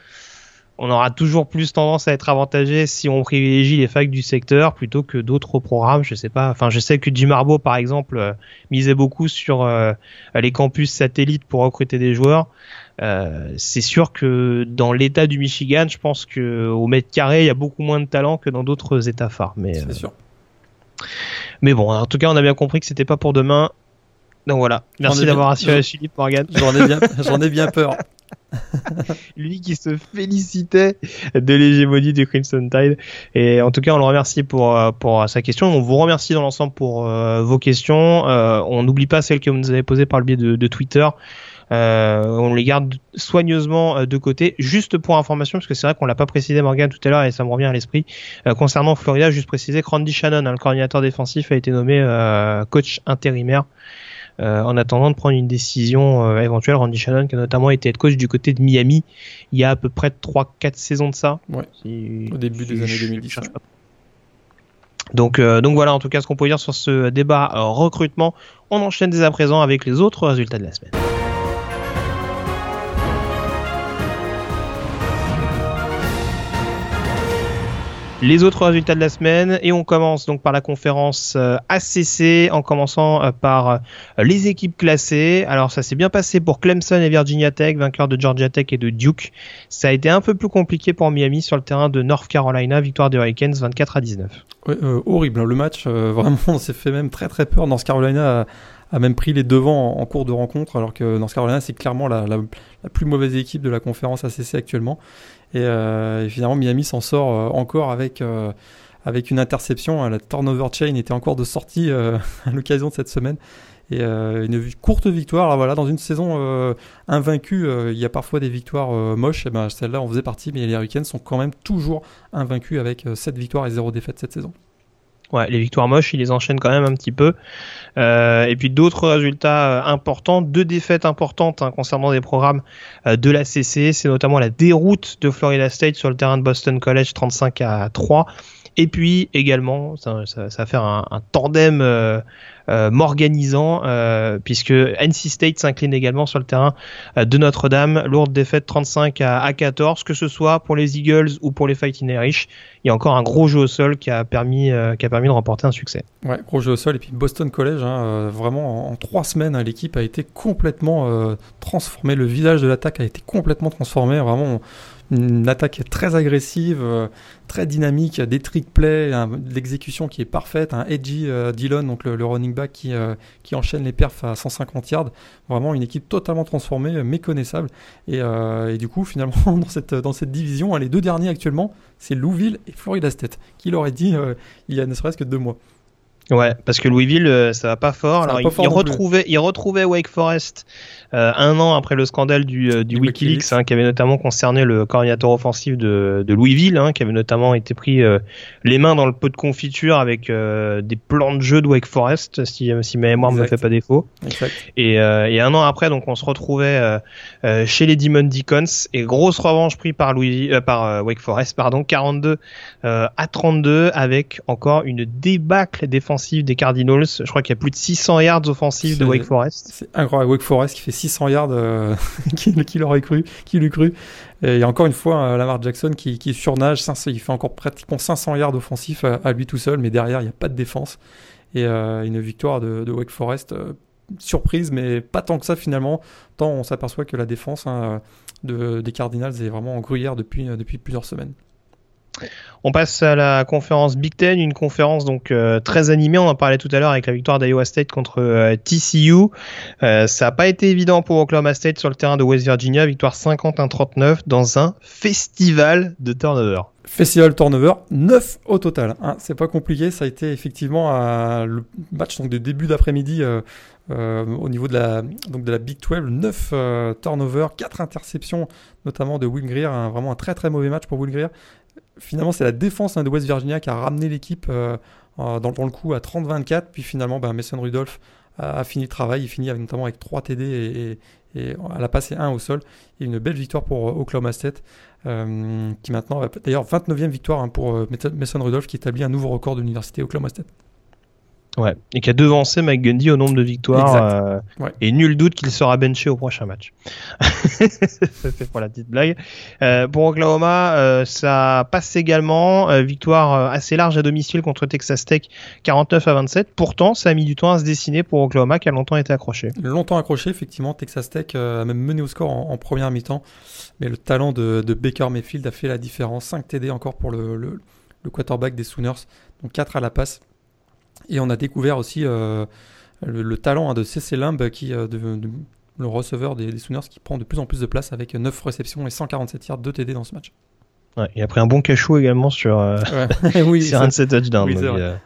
on aura toujours plus tendance à être avantagé si on privilégie les facs du secteur plutôt que d'autres programmes. Je sais pas. Enfin, je sais que Jim Harbaugh, par exemple, euh, misait beaucoup sur euh, les campus satellites pour recruter des joueurs. Euh, c'est sûr que dans l'État du Michigan, je pense que au mètre carré, il y a beaucoup moins de talent que dans d'autres États phares. Mais c'est sûr. Mais bon, en tout cas, on a bien compris que c'était pas pour demain. Donc voilà. Merci d'avoir assuré Philippe Morgan. J'en ai bien, j'en ai bien peur. Lui qui se félicitait de l'hégémonie du Crimson Tide. Et en tout cas, on le remercie pour, euh, pour sa question. On vous remercie dans l'ensemble pour euh, vos questions. Euh, on n'oublie pas celles que vous nous avez posées par le biais de, Twitter. Euh, on les garde soigneusement de côté. Juste pour information, parce que c'est vrai qu'on l'a pas précisé Morgan tout à l'heure et ça me revient à l'esprit. concernant Florida, juste préciser que Randy Shannon, hein, le coordinateur défensif, a été nommé coach intérimaire. Euh, en attendant de prendre une décision euh, éventuelle. Randy Shannon, qui a notamment été head coach du côté de Miami il y a à peu près 3-4 saisons de ça. Ouais. Au début des années 2010. Donc, euh, donc voilà en tout cas ce qu'on peut dire sur ce débat recrutement. On enchaîne dès à présent avec les autres résultats de la semaine. Les autres résultats de la semaine et on commence donc par la conférence euh, ACC en commençant euh, par euh, les équipes classées. Alors ça s'est bien passé pour Clemson et Virginia Tech, vainqueurs de Georgia Tech et de Duke. Ça a été un peu plus compliqué pour Miami sur le terrain de North Carolina, victoire des Hurricanes 24 à 19. horrible, hein. le match vraiment on s'est fait même très très peur. North Carolina a, même pris les devants en, cours de rencontre alors que North Carolina c'est clairement la, la, plus mauvaise équipe de la conférence ACC actuellement. Euh, et, finalement, Miami s'en sort euh, encore avec, euh, avec une interception. La turnover chain était encore de sortie à l'occasion de cette semaine et une courte victoire. Alors voilà, dans une saison invaincue, il y a parfois des victoires moches. Et ben, celle-là, on faisait partie, mais les Hurricanes sont quand même toujours invaincus avec 7 victoires et 0 défaites cette saison. Ouais, les victoires moches, il les enchaîne quand même un petit peu. Euh, et puis d'autres résultats euh, importants, deux défaites importantes hein, concernant des programmes euh, de la CC, c'est notamment la déroute de Florida State sur le terrain de Boston College 35 à 3. Et puis également, ça, va faire un, tandem euh, euh, morganisant, euh, puisque NC State s'incline également sur le terrain de Notre-Dame. Lourde défaite 35 à, à, 14, que ce soit pour les Eagles ou pour les Fighting Irish. Il y a encore un gros jeu au sol qui a permis, qui a permis de remporter un succès. Ouais, gros jeu au sol. Et puis Boston College, hein, vraiment en, trois semaines, hein, l'équipe a été complètement transformée. Le visage de l'attaque a été complètement transformé. Vraiment une attaque très agressive, très dynamique, des trick plays, l'exécution qui est parfaite, un edgy euh, Dillon, donc le, running back qui, euh, qui enchaîne les perfs à 150 yards. Vraiment une équipe totalement transformée, méconnaissable. Et, et du coup, finalement, dans cette, dans cette division, hein, les deux derniers actuellement, c'est Louisville et Florida State. Qui l'aurait dit il y a ne serait-ce que deux mois Ouais, parce que Louisville, ça va pas fort. Alors, il, retrouvait, il retrouvait Wake Forest euh, un an après le scandale du, euh, du, Wikileaks, hein, qui avait notamment concerné le coordinateur offensif de, de Louisville, hein, qui avait notamment été pris euh, les mains dans le pot de confiture avec des plans de jeu de Wake Forest, si, si ma mémoire ne me fait pas défaut. Et, et, un an après, donc on se retrouvait chez les Demon Deacons et grosse revanche prise par Wake Forest, pardon, 42 à 32 avec encore une débâcle défensive des Cardinals. Je crois qu'il y a plus de 600 yards offensifs de Wake Forest. C'est incroyable. Wake Forest qui fait 600 yards, euh, qui, l'aurait cru, qui l'eût cru. Et encore une fois Lamar Jackson qui, surnage, il fait encore pratiquement 500 yards offensifs à, lui tout seul, mais derrière il n'y a pas de défense. Et euh, une victoire de, Wake Forest, euh, surprise, mais pas tant que ça finalement, tant on s'aperçoit que la défense hein, de, des Cardinals est vraiment en gruyère depuis plusieurs semaines. On passe à la conférence Big Ten, une conférence donc euh, très animée. On en parlait tout à l'heure avec la victoire d'Iowa State contre euh, TCU. Euh, ça n'a pas été évident pour Oklahoma State sur le terrain de West Virginia, victoire 51-39 dans un festival de turnover. Festival turnover, 9 au total. Hein. C'est pas compliqué, ça a été effectivement le match donc, de début d'après-midi au niveau de la, donc de la Big 12. 9 turnovers, 4 interceptions, notamment de Will Greer. vraiment un très très mauvais match pour Will Greer finalement, c'est la défense hein, de West Virginia qui a ramené l'équipe euh, dans, le coup à 30-24. Puis finalement, ben, Mason Rudolph a, fini le travail. Il finit notamment avec 3 TD et, et, à la passe et 1 au sol. Et une belle victoire pour euh, Oklahoma State, euh, qui maintenant, d'ailleurs, 29e victoire hein, pour Mason Rudolph, qui établit un nouveau record de l'université Oklahoma State. Ouais, et qui a devancé Mike Gundy au nombre de victoires. Euh, ouais. Et nul doute qu'il sera benché au prochain match. C'est pour la petite blague. Euh, pour Oklahoma, euh, ça passe également. Victoire assez large à domicile contre Texas Tech, 49 à 27. Pourtant, ça a mis du temps à se dessiner pour Oklahoma, qui a longtemps été accroché. Longtemps accroché, effectivement. Texas Tech a même mené au score en, première mi-temps. Mais le talent de, de, Baker Mayfield a fait la différence. 5 TD encore pour le, le, le quarterback des Sooners. Donc 4 à la passe. Et on a découvert aussi euh, le, talent hein, de CC Limb, qui, euh, le receveur des, Sooners, qui prend de plus en plus de place avec 9 réceptions et 147 yards de TD dans ce match. Ouais, il a pris un bon cachot également sur, euh, oui, sur un de ses touchdowns.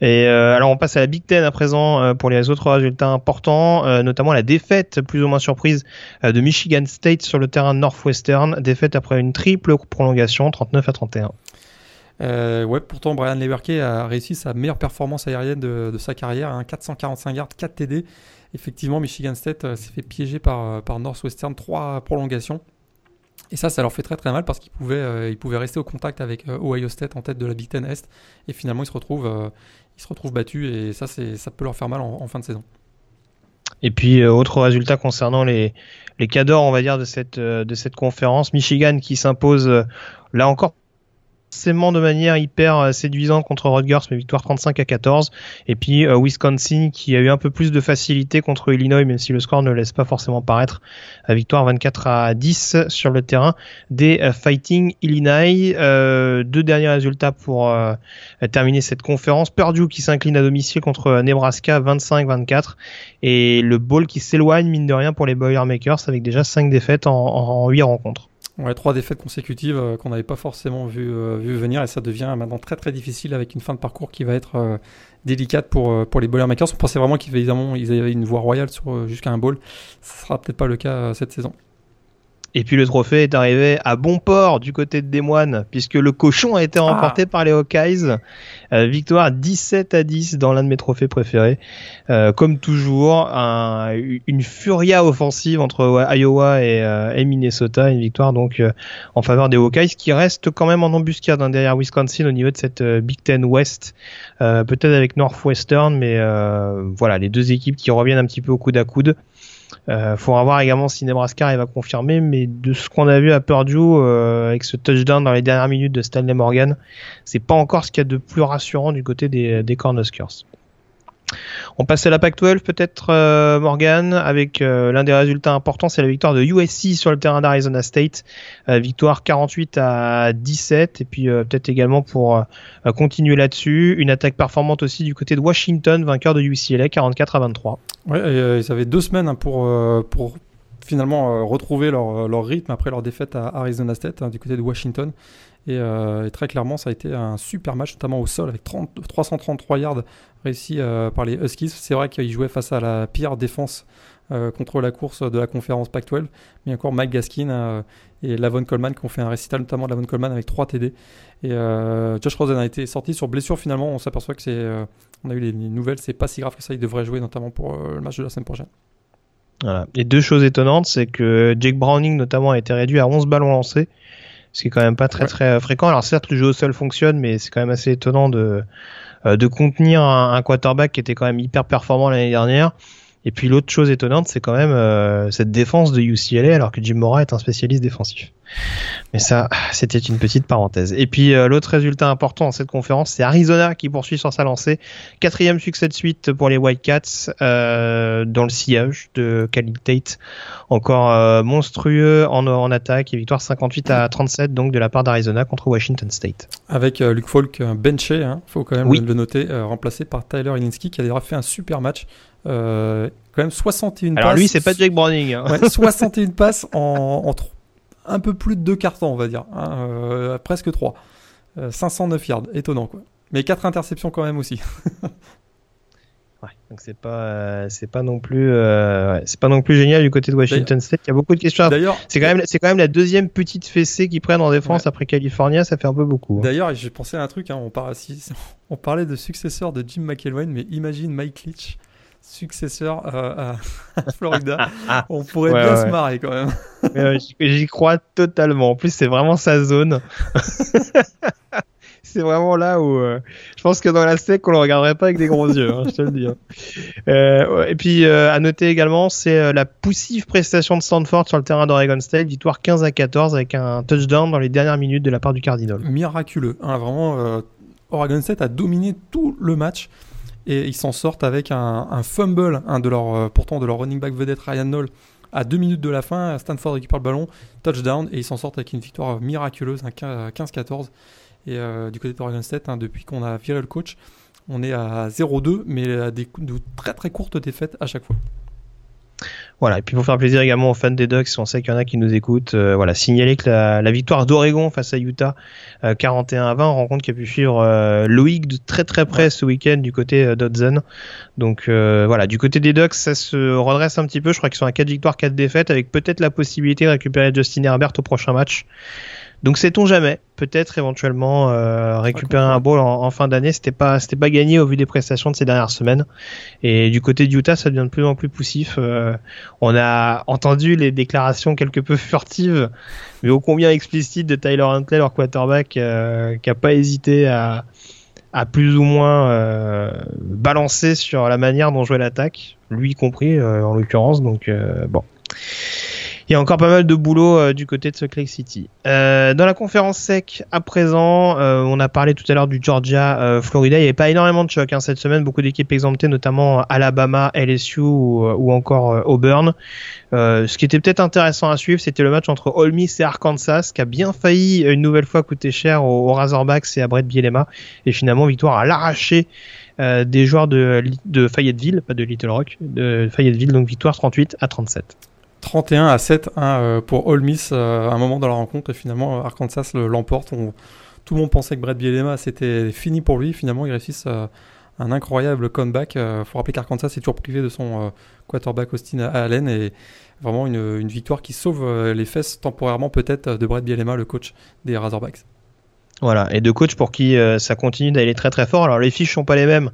et alors on passe à la Big Ten à présent pour les autres résultats importants, notamment la défaite plus ou moins surprise de Michigan State sur le terrain de Northwestern, défaite après une triple prolongation, 39 à 31. Euh, ouais, pourtant, Brian Leverke a réussi sa meilleure performance aérienne de, sa carrière, hein, 445 yards, 4 TD. Effectivement, Michigan State euh, s'est fait piéger par, euh, par Northwestern, 3 prolongations. Et ça, ça leur fait très très mal parce qu'ils pouvaient, ils pouvaient rester au contact avec Ohio State en tête de la Big Ten Est. Et finalement, ils se retrouvent, ils se retrouvent battus et ça, ça peut leur faire mal en, fin de saison. Et puis, autre résultat concernant les, les cadors, on va dire, de cette, de cette conférence. Michigan qui s'impose, là encore, forcément de manière hyper euh, séduisante contre Rutgers, mais victoire 35 à 14. Et puis euh, Wisconsin qui a eu un peu plus de facilité contre Illinois, même si le score ne laisse pas forcément paraître. La victoire 24 à 10 sur le terrain des euh, Fighting Illinois. deux derniers résultats pour terminer cette conférence. Purdue qui s'incline à domicile contre Nebraska 25-24 et le ball qui s'éloigne mine de rien pour les Boilermakers avec déjà 5 défaites en, en 8 rencontres. Ouais, trois défaites consécutives euh, qu'on n'avait pas forcément vu, euh, vu, venir et ça devient maintenant très très difficile avec une fin de parcours qui va être euh, délicate pour, pour les Boilermakers. On pensait vraiment qu'ils ils avaient une voie royale jusqu'à un bowl. Ce sera peut-être pas le cas cette saison. Et puis le trophée est arrivé à bon port du côté de Des Moines, puisque le cochon a été remporté ah. par les Hawkeyes. Euh, victoire 17 à 10 dans l'un de mes trophées préférés. Euh, comme toujours, une furia offensive entre Iowa euh, et, Minnesota. Une victoire donc en faveur des Hawkeyes qui reste quand même en embuscade hein, derrière Wisconsin au niveau de cette Big Ten West. Peut-être avec Northwestern, mais voilà, les deux équipes qui reviennent un petit peu au coude à coude. Euh, faudra voir également si Nebraska va confirmer, mais de ce qu'on a vu à Purdue euh, avec ce touchdown dans les dernières minutes de Stanley Morgan, c'est pas encore ce qu'il y a de plus rassurant du côté des, des Cornhuskers. On passe à la Pac-12 peut-être euh, Morgan avec euh, l'un des résultats importants, c'est la victoire de USC sur le terrain d'Arizona State, euh, victoire 48 à 17 et puis peut-être également pour continuer là-dessus, une attaque performante aussi du côté de Washington, vainqueur de UCLA 44 à 23. Ouais, ils avaient deux semaines hein, pour finalement retrouver leur, leur, rythme après leur défaite à Arizona State hein, du côté de Washington. Euh, et, très clairement, ça a été un super match, notamment au sol, avec 30, 333 yards réussis euh, par les Huskies. C'est vrai qu'ils jouaient face à la pire défense euh, contre la course de la conférence Pac-12. Mais encore Mike Gaskin et Lavon Coleman qui ont fait un récital, notamment Lavon Coleman avec 3 TD. Et Josh Rosen a été sorti sur blessure finalement. On s'aperçoit que c'est. on a eu les, nouvelles, c'est pas si grave que ça. Il devrait jouer notamment pour le match de la semaine prochaine. Voilà. Et deux choses étonnantes, c'est que Jake Browning notamment a été réduit à 11 ballons lancés ce qui est quand même pas très très euh, fréquent. Alors certes, le jeu au sol fonctionne, mais c'est quand même assez étonnant de euh, de contenir un, quarterback qui était quand même hyper performant l'année dernière. Et puis l'autre chose étonnante, c'est quand même euh, cette défense de UCLA, alors que Jim Mora est un spécialiste défensif. Mais ça, c'était une petite parenthèse. Et puis euh, l'autre résultat important dans cette conférence, c'est Arizona qui poursuit sur sa lancée. Quatrième succès de suite pour les Whitecaps euh, dans le sillage de Khalil Tate. Encore euh, monstrueux en, en, attaque et victoire 58 à 37 donc de la part d'Arizona contre Washington State. Avec Luke Falk benché, hein, faut quand même le noter, remplacé par Tyler Ilinski qui a déjà fait un super match. quand même 61 Alors lui, c'est pas Jake Browning. Hein. Ouais, 61 passes en, en un peu plus de deux cartons, on va dire, hein, euh, presque trois. 509 euh, yards, étonnant quoi. Mais quatre interceptions quand même aussi. ouais, donc c'est pas euh, c'est pas non plus c'est pas non plus génial du côté de Washington State. Il y a beaucoup de questions. D'ailleurs, c'est quand même c'est quand même la deuxième petite fessée qu'ils prennent en défense après California, ça fait un peu beaucoup. Hein. D'ailleurs, j'ai pensé à un truc. Hein, on, on parlait de successeur de Jim McElwain, mais imagine Mike Leach successeur euh, à, Florida. On pourrait bien se marrer quand même. J'y crois totalement. En plus, c'est vraiment sa zone. c'est vraiment là où euh, je pense que dans la SEC, on le regarderait pas avec des gros yeux, hein, je te le dis. Hein. Euh, et puis euh, à noter également, c'est la poussive prestation de Stanford sur le terrain d'Oregon State, victoire 15 à 14 avec un touchdown dans les dernières minutes de la part du Cardinal. Miraculeux, hein, vraiment. Oregon State a dominé tout le match et ils s'en sortent avec un, fumble, de leur, pourtant de leur running back vedette Ryan Knoll à deux minutes de la fin, Stanford récupère le ballon, touchdown, et ils s'en sortent avec une victoire miraculeuse, un 15-14. Et euh, du côté de Oregon State, hein, depuis qu'on a viré le coach, on est à 0-2, mais à des de très très courtes défaites à chaque fois. Voilà, et puis pour faire plaisir également aux fans des Ducks, on sait qu'il y en a qui nous écoutent, euh, voilà, signaler que la, victoire d'Oregon face à Utah, 41 euh, à 20, rencontre qui a pu suivre euh, Loïc de très très près ce week-end du côté d'Odzen. Donc voilà, du côté des Ducks, ça se redresse un petit peu, je crois qu'ils sont à 4 victoires, 4 défaites, avec peut-être la possibilité de récupérer Justin Herbert au prochain match. Donc sait-on jamais, peut-être éventuellement euh, récupérer un bowl en, fin d'année, c'était pas c'était pas gagné au vu des prestations de ces dernières semaines. Et du côté d'Utah, ça devient de plus en plus poussif. Euh, on a entendu les déclarations quelque peu furtives, mais ô combien explicites de Tyler Huntley, leur quarterback, euh, qui a pas hésité à à plus ou moins euh, balancer sur la manière dont jouait l'attaque, lui compris en l'occurrence. Donc bon il y a encore pas mal de boulot euh, du côté de ce Lake City. Euh, dans la conférence sec, à présent, euh, on a parlé tout à l'heure du Georgia, Florida. Il n'y avait pas énormément de chocs hein, cette semaine. Beaucoup d'équipes exemptées, notamment Alabama, LSU ou, encore Auburn. ce qui était peut-être intéressant à suivre, c'était le match entre Ole Miss et Arkansas, qui a bien failli une nouvelle fois coûter cher aux, Razorbacks et à Brett Bielema. Et finalement, victoire à l'arraché des joueurs de, de Fayetteville, pas de Little Rock, de Fayetteville, donc victoire 38 à 37. 31 à 7 hein, euh, pour Ole Miss euh, à un moment dans la rencontre et finalement Arkansas l'emporte. tout le monde pensait que Brett Bielema c'était fini pour lui. Finalement, il réussit un incroyable comeback. Il faut rappeler qu'Arkansas est toujours privé de son euh, quarterback Austin Allen et vraiment une, victoire qui sauve les fesses temporairement peut-être de Brett Bielema, le coach des Razorbacks. Voilà, et de coach pour qui ça continue d'aller très très fort. Alors les fiches sont pas les mêmes.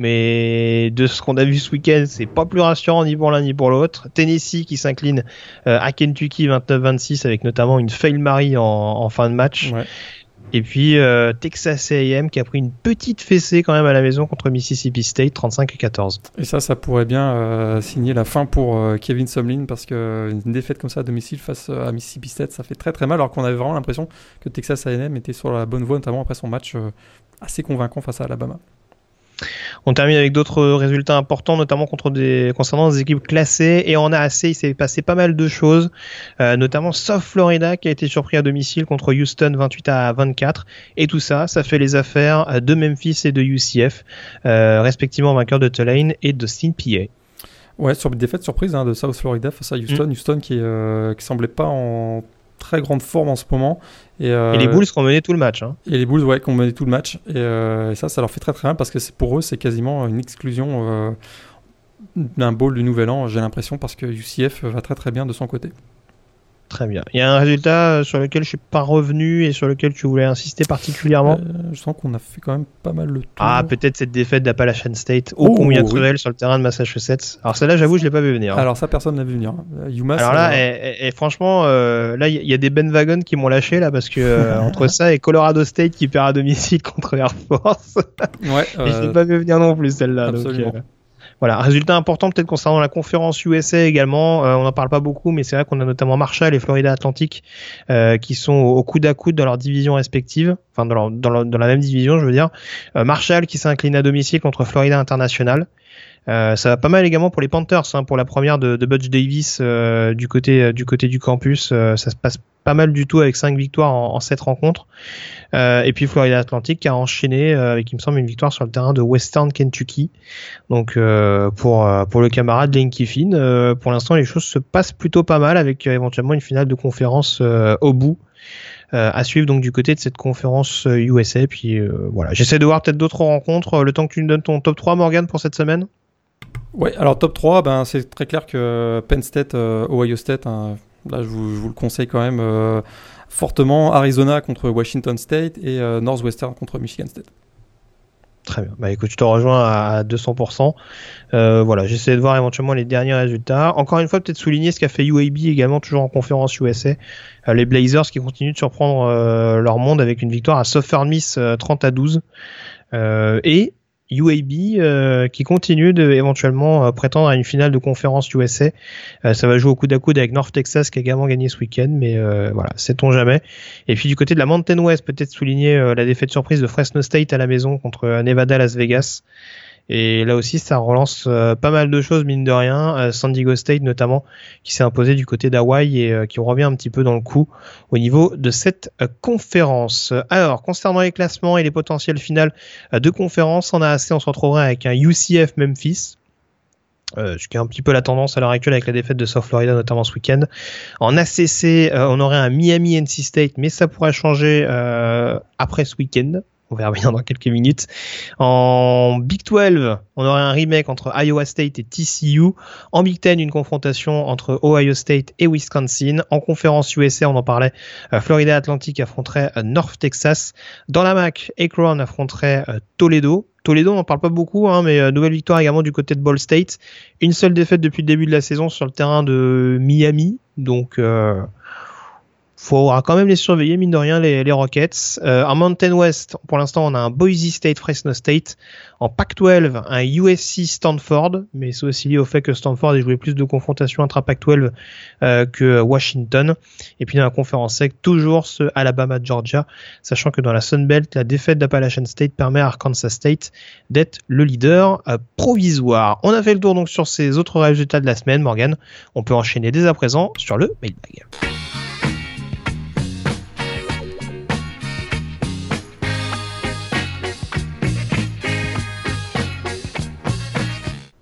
Mais de ce qu'on a vu ce week-end, c'est pas plus rassurant ni pour l'un ni pour l'autre. Tennessee qui s'incline euh, à Kentucky 29-26 avec notamment une fail Marie en, fin de match. Et puis euh, Texas A&M qui a pris une petite fessée quand même à la maison contre Mississippi State 35 14. Et ça, ça pourrait bien euh, signer la fin pour Kevin Sumlin parce qu'une défaite comme ça à domicile face à Mississippi State, ça fait très très mal alors qu'on avait vraiment l'impression que Texas A&M était sur la bonne voie notamment après son match assez convaincant face à Alabama. On termine avec d'autres résultats importants, notamment contre des, concernant des équipes classées. Et en AAC, il s'est passé pas mal de choses, euh, notamment South Florida qui a été surpris à domicile contre Houston 28 à 24. Et tout ça, ça fait les affaires de Memphis et de UCF, euh, respectivement vainqueurs de Tulane et de PA. Ouais, sur défaite surprise hein, de South Florida face à Houston. Mm. Houston qui, euh, qui semblait pas en très grande forme en ce moment. Et, euh, les Bulls qui ont mené tout le match. Hein. Et les Bulls, ouais, qui ont mené tout le match. Euh, et, ça, ça leur fait très très bien parce que pour eux, c'est quasiment une exclusion euh, d'un bowl du Nouvel An, j'ai l'impression, parce que UCF va très très bien de son côté. Très bien. Il y a un résultat euh, sur lequel je suis pas revenu et sur lequel tu voulais insister particulièrement? Euh, Je sens qu'on a fait quand même pas mal le tour. Ah, peut-être cette défaite d'Appalachian State au oh, combien cruel sur le terrain de Massachusetts? Alors celle-là, j'avoue, je l'ai pas vu venir. Hein. Alors ça, personne n'a vu venir. Euh, Alors là, et, franchement, là, il y, a des Ben Wagon qui m'ont lâché là parce que entre ça et Colorado State qui perd à domicile contre Air Force. ouais. je l'ai pas vu venir non plus celle-là. Absolument. Voilà, résultat important peut-être concernant la conférence USA également. Euh, on n'en parle pas beaucoup, mais c'est vrai qu'on a notamment Marshall et Florida Atlantic euh, qui sont au coude à coude dans leur division respective, enfin dans, la même division, je veux dire. Euh, Marshall qui s'incline à domicile contre Florida International. Ça va pas mal également pour les Panthers, hein, pour la première de, de Butch Davis du côté du côté du campus. ça se passe pas mal du tout avec 5 victoires en, en 7 rencontres. Euh, et puis Florida Atlantic qui a enchaîné euh, avec, il me semble, une victoire sur le terrain de Western Kentucky. Donc euh, pour pour le camarade Lane Kiffin, pour l'instant les choses se passent plutôt pas mal avec éventuellement une finale de conférence au bout. à suivre donc du côté de cette conférence USA. Puis voilà, j'essaie de voir peut-être d'autres rencontres. Le temps que tu nous donnes ton top 3, Morgan, pour cette semaine. Ouais, alors top 3, ben, c'est très clair que Penn State, Ohio State, hein, là je vous, le conseille quand même fortement Arizona contre Washington State et euh, Northwestern contre Michigan State. Très bien. Bah écoute, je te rejoins à 200%. Euh, voilà, j'essaie de voir éventuellement les derniers résultats. Encore une fois, peut-être souligner ce qu'a fait UAB également, toujours en conférence USA. Euh, les Blazers qui continuent de surprendre euh, leur monde avec une victoire à Southern Miss 30 à 12. et UAB euh, qui continue de éventuellement euh, prétendre à une finale de conférence USA. Euh, ça va jouer au coude à coude avec North Texas qui a également gagné ce week-end, mais voilà, sait-on jamais. Et puis du côté de la Mountain West, peut-être souligner la défaite surprise de Fresno State à la maison contre Nevada Las Vegas. Et là aussi, ça relance euh, pas mal de choses, mine de rien. Euh, San Diego State, notamment, qui s'est imposé du côté d'Hawaï et euh, qui revient un petit peu dans le coup au niveau de cette conférence. Alors, concernant les classements et les potentiels finales de conférence, on a assez, on se retrouverait avec un UCF Memphis. ce qui est un petit peu la tendance à l'heure actuelle avec la défaite de South Florida notamment ce week-end. En ACC, on aurait un Miami NC State, mais ça pourrait changer après ce week-end. On verra bien dans quelques minutes. En Big 12, on aurait un remake entre Iowa State et TCU. En Big 10, une confrontation entre Ohio State et Wisconsin. En conférence USA, on en parlait, euh, Florida Atlantic affronterait euh, North Texas. Dans la MAC, Akron affronterait euh, Toledo. Toledo, on n'en parle pas beaucoup, hein, mais nouvelle victoire également du côté de Ball State. Une seule défaite depuis le début de la saison sur le terrain de Miami. Donc, faudra quand même les surveiller, mine de rien, les, les Rockets. Euh, en Mountain West, pour l'instant, on a un Boise State, Fresno State. En Pac-12, un USC Stanford, mais c'est aussi lié au fait que Stanford a joué plus de confrontations intra-Pac-12 euh, que Washington. Et puis dans la conférence sec, toujours ce Alabama-Georgia, sachant que dans la Sun Belt, la défaite d'Appalachian State permet à Arkansas State d'être le leader euh, provisoire. On a fait le tour donc sur ces autres résultats de la semaine, Morgan. On peut enchaîner dès à présent sur le mailbag.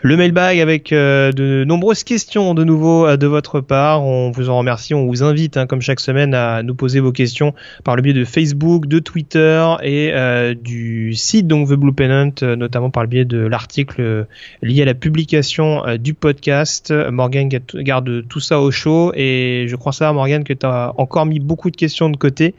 Le mailbag avec euh, de nombreuses questions de nouveau euh, de votre part. On vous en remercie. On vous invite, hein, comme chaque semaine, à nous poser vos questions par le biais de Facebook, de Twitter et euh, du site donc The Blue Pennant, notamment par le biais de l'article lié à la publication du podcast. Morgan garde tout ça au chaud et je crois ça, Morgan, que tu as encore mis beaucoup de questions de côté.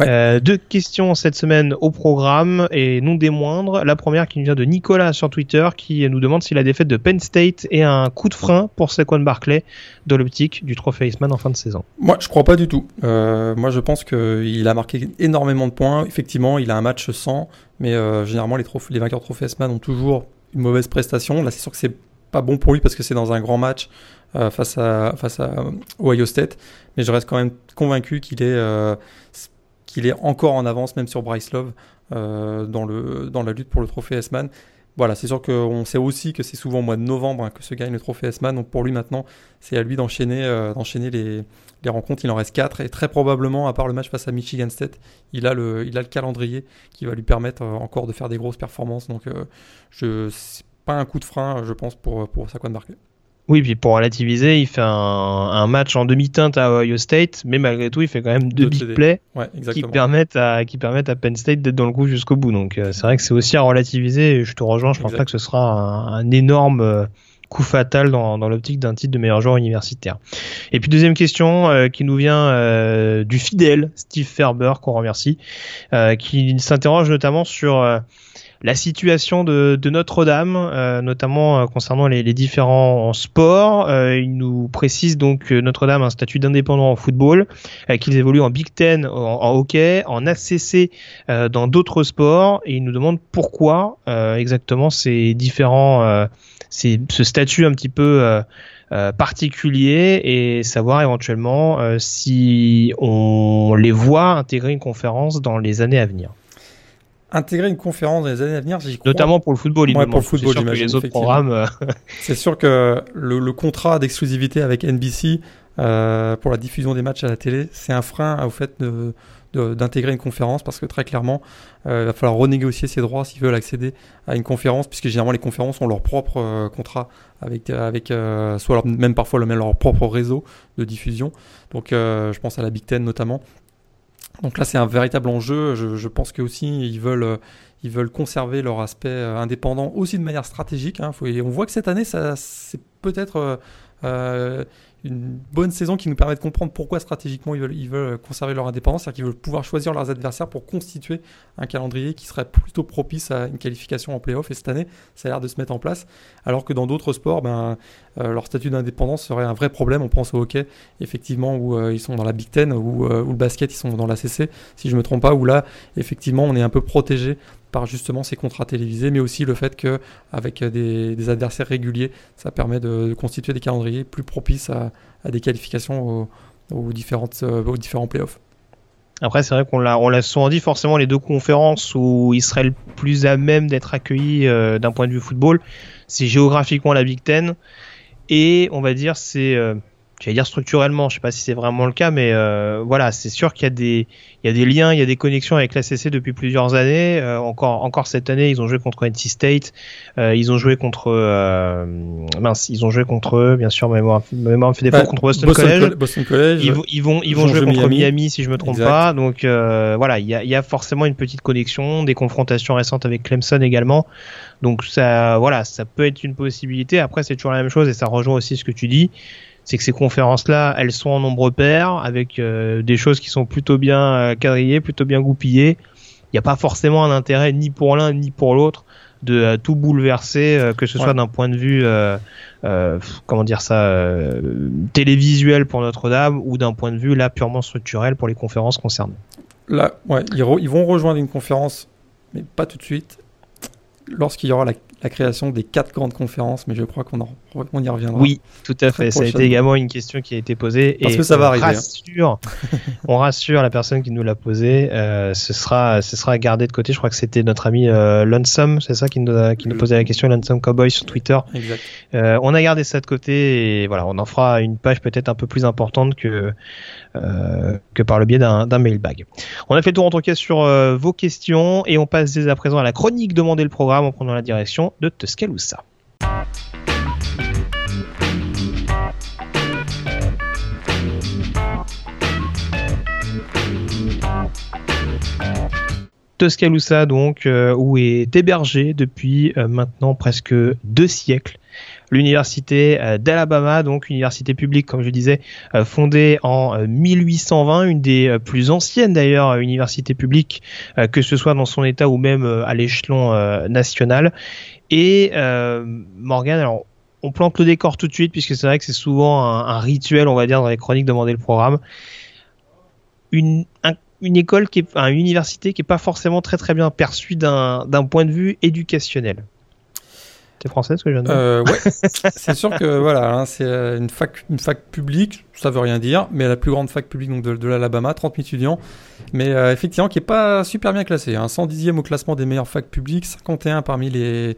Euh, deux questions cette semaine au programme et non des moindres. La première qui nous vient de Nicolas sur Twitter qui nous demande si la défaite de Penn State est un coup de frein pour Saquon Barclay dans l'optique du trophée Iceman en fin de saison. Moi, je crois pas du tout. Euh, moi, je pense qu'il a marqué énormément de points. Effectivement, il a un match sans, mais euh, généralement les, les vainqueurs de trophée Iceman ont toujours une mauvaise prestation. Là, c'est sûr que c'est pas bon pour lui parce que c'est dans un grand match face à face à Ohio State, mais je reste quand même convaincu qu'il est qu'il est encore en avance, même sur Bryce Love, euh, dans, la lutte pour le trophée S-Man. Voilà, c'est sûr qu'on sait aussi que c'est souvent au mois de novembre hein, que se gagne le trophée S-Man. Donc pour lui maintenant, c'est à lui d'enchaîner euh, les, rencontres. Il en reste 4 et très probablement, à part le match face à Michigan State, il a le, il a le calendrier qui va lui permettre euh, encore de faire des grosses performances. Donc je c'est pas un coup de frein, je pense, pour, pour Saquon Barkley. Oui, puis pour relativiser, il fait un, match en demi-teinte à Ohio State, mais malgré tout, il fait quand même deux big plays qui, permettent à, qui permettent à Penn State d'être dans le coup jusqu'au bout. Donc euh, c'est vrai que c'est aussi à relativiser. Je te rejoins, je pense pas que ce sera un, énorme euh, coup fatal dans, l'optique d'un titre de meilleur joueur universitaire. Et puis deuxième question euh, qui nous vient du fidèle Steve Ferber, qu'on remercie, qui s'interroge notamment sur la situation de, Notre-Dame, euh, notamment euh, concernant les, différents sports. Euh, il nous précise donc que Notre-Dame a un statut d'indépendant en football, qu'ils évoluent en Big Ten, en, hockey, en ACC, dans d'autres sports, et il nous demande pourquoi exactement ces différents, ces, ce statut un petit peu particulier et savoir éventuellement si on les voit intégrer une conférence dans les années à venir intégrer une conférence dans les années à venir, j'y crois. Notamment pour le football, ouais, pour le football, sûr que les autres programmes. Euh, c'est sûr que le, contrat d'exclusivité avec NBC euh, pour la diffusion des matchs à la télé, c'est un frein au fait de, d'intégrer une conférence parce que très clairement, euh, il va falloir renégocier ses droits s'ils veulent accéder à une conférence, puisque généralement les conférences ont leur propre euh, contrat avec, avec soit leur, même parfois même leur propre réseau de diffusion. Donc je pense à la Big Ten notamment. Donc là, c'est un véritable enjeu. Je, pense que aussi ils veulent, ils veulent conserver leur aspect euh, indépendant aussi de manière stratégique. Hein. on voit que cette année, ça, c'est peut-être euh, euh, une bonne saison qui nous permet de comprendre pourquoi stratégiquement ils veulent, conserver leur indépendance, c'est-à-dire qu'ils veulent pouvoir choisir leurs adversaires pour constituer un calendrier qui serait plutôt propice à une qualification en playoff. Et cette année, ça a l'air de se mettre en place. Alors que dans d'autres sports, ben, euh, leur statut d'indépendance serait un vrai problème. On pense au hockey, effectivement, où euh, ils sont dans la Big Ten, ou euh, le basket, ils sont dans la CC, si je ne me trompe pas, où là, effectivement, on est un peu protégé par justement ces contrats télévisés, mais aussi le fait qu'avec des, des adversaires réguliers, ça permet de, constituer des calendriers plus propices à, des qualifications aux, différentes, aux différents playoffs. Après, c'est vrai qu'on l'a, on l'a souvent dit, forcément, les deux conférences où il serait le plus à même d'être accueilli d'un point de vue football, c'est géographiquement la Big Ten et on va dire c'est euh, j'allais dire structurellement, je sais pas si c'est vraiment le cas, mais euh, voilà, c'est sûr qu'il y a des, il y a des liens, il y a des connexions avec la CC depuis plusieurs années. Euh, encore, encore cette année, ils ont joué contre NC State, euh, ils ont joué contre, euh, mince, ils ont joué contre eux, bien sûr, mémoire, mémoire fait des ouais, contre Boston, Boston College. Boston College. Ils, vont, ils vont, ils jouer contre Miami. Miami. si je me trompe exact. pas. Donc euh, voilà, il y a, il y a forcément une petite connexion, des confrontations récentes avec Clemson également. Donc ça, voilà, ça peut être une possibilité. Après, c'est toujours la même chose et ça rejoint aussi ce que tu dis c'est que ces conférences-là, elles sont en nombre pair, avec euh, des choses qui sont plutôt bien euh, quadrillées, plutôt bien goupillées. Il n'y a pas forcément un intérêt ni pour l'un ni pour l'autre de euh, tout bouleverser, euh, que ce soit d'un point de vue, euh, comment dire ça, télévisuel pour Notre-Dame ou d'un point de vue là purement structurel pour les conférences concernées. Là, ouais, ils, ils vont rejoindre une conférence, mais pas tout de suite. Lorsqu'il y aura la la création des quatre grandes conférences, mais je crois qu'on on y reviendra. Oui, tout à fait. Ça a été également une question qui a été posée. Parce que ça va arriver. Hein. Rassure, on rassure la personne qui nous l'a posée. Euh, ce sera, ce sera gardé de côté. Je crois que c'était notre ami euh, Lonesome, c'est ça qui nous, a, qui nous posait la question, Lonesome Cowboy sur Twitter. Exact. Euh, on a gardé ça de côté et voilà, on en fera une page peut-être un peu plus importante que que par le biais d'un mailbag. On a fait le tour en tout cas sur euh, vos questions et on passe dès à présent à la chronique demander le programme en prenant la direction de Tuscaloosa. Tuscaloosa donc euh, où est hébergé depuis euh, maintenant presque deux siècles l'université euh, d'Alabama, donc université publique, comme je disais, euh, fondée en 1820, euh, une des plus anciennes d'ailleurs universités publiques, que ce soit dans son état ou même à l'échelon national. Et Morgan, alors on plante le décor tout de suite puisque c'est vrai que c'est souvent un, rituel, on va dire, dans les chroniques demander le programme. Une, un, une école qui est, une université qui est pas forcément très très bien perçue d'un point de vue éducationnel. C'est français ce que je viens de dire euh, Ouais, c'est sûr que voilà, hein, c'est euh, une fac, une fac publique, ça veut rien dire, mais la plus grande fac publique donc de, de l'Alabama, 30 000 étudiants, mais euh, effectivement qui est pas super bien classé. Hein, 110e au classement des meilleures facs publiques, 51 parmi les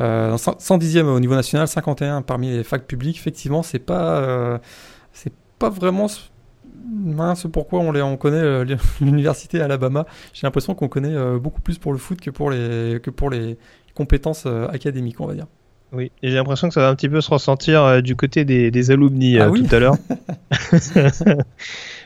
euh, 110e au niveau national, 51 parmi les facs publiques. Effectivement, c'est pas euh, c'est pas vraiment mince pourquoi on, les, on connaît euh, l'université Alabama? J'ai l'impression qu'on connaît beaucoup plus pour le foot que pour les que pour les compétences euh, académiques, on va dire. Oui, et j'ai l'impression que ça va un petit peu se ressentir euh, du côté des, des alumni ah euh, tout à l'heure.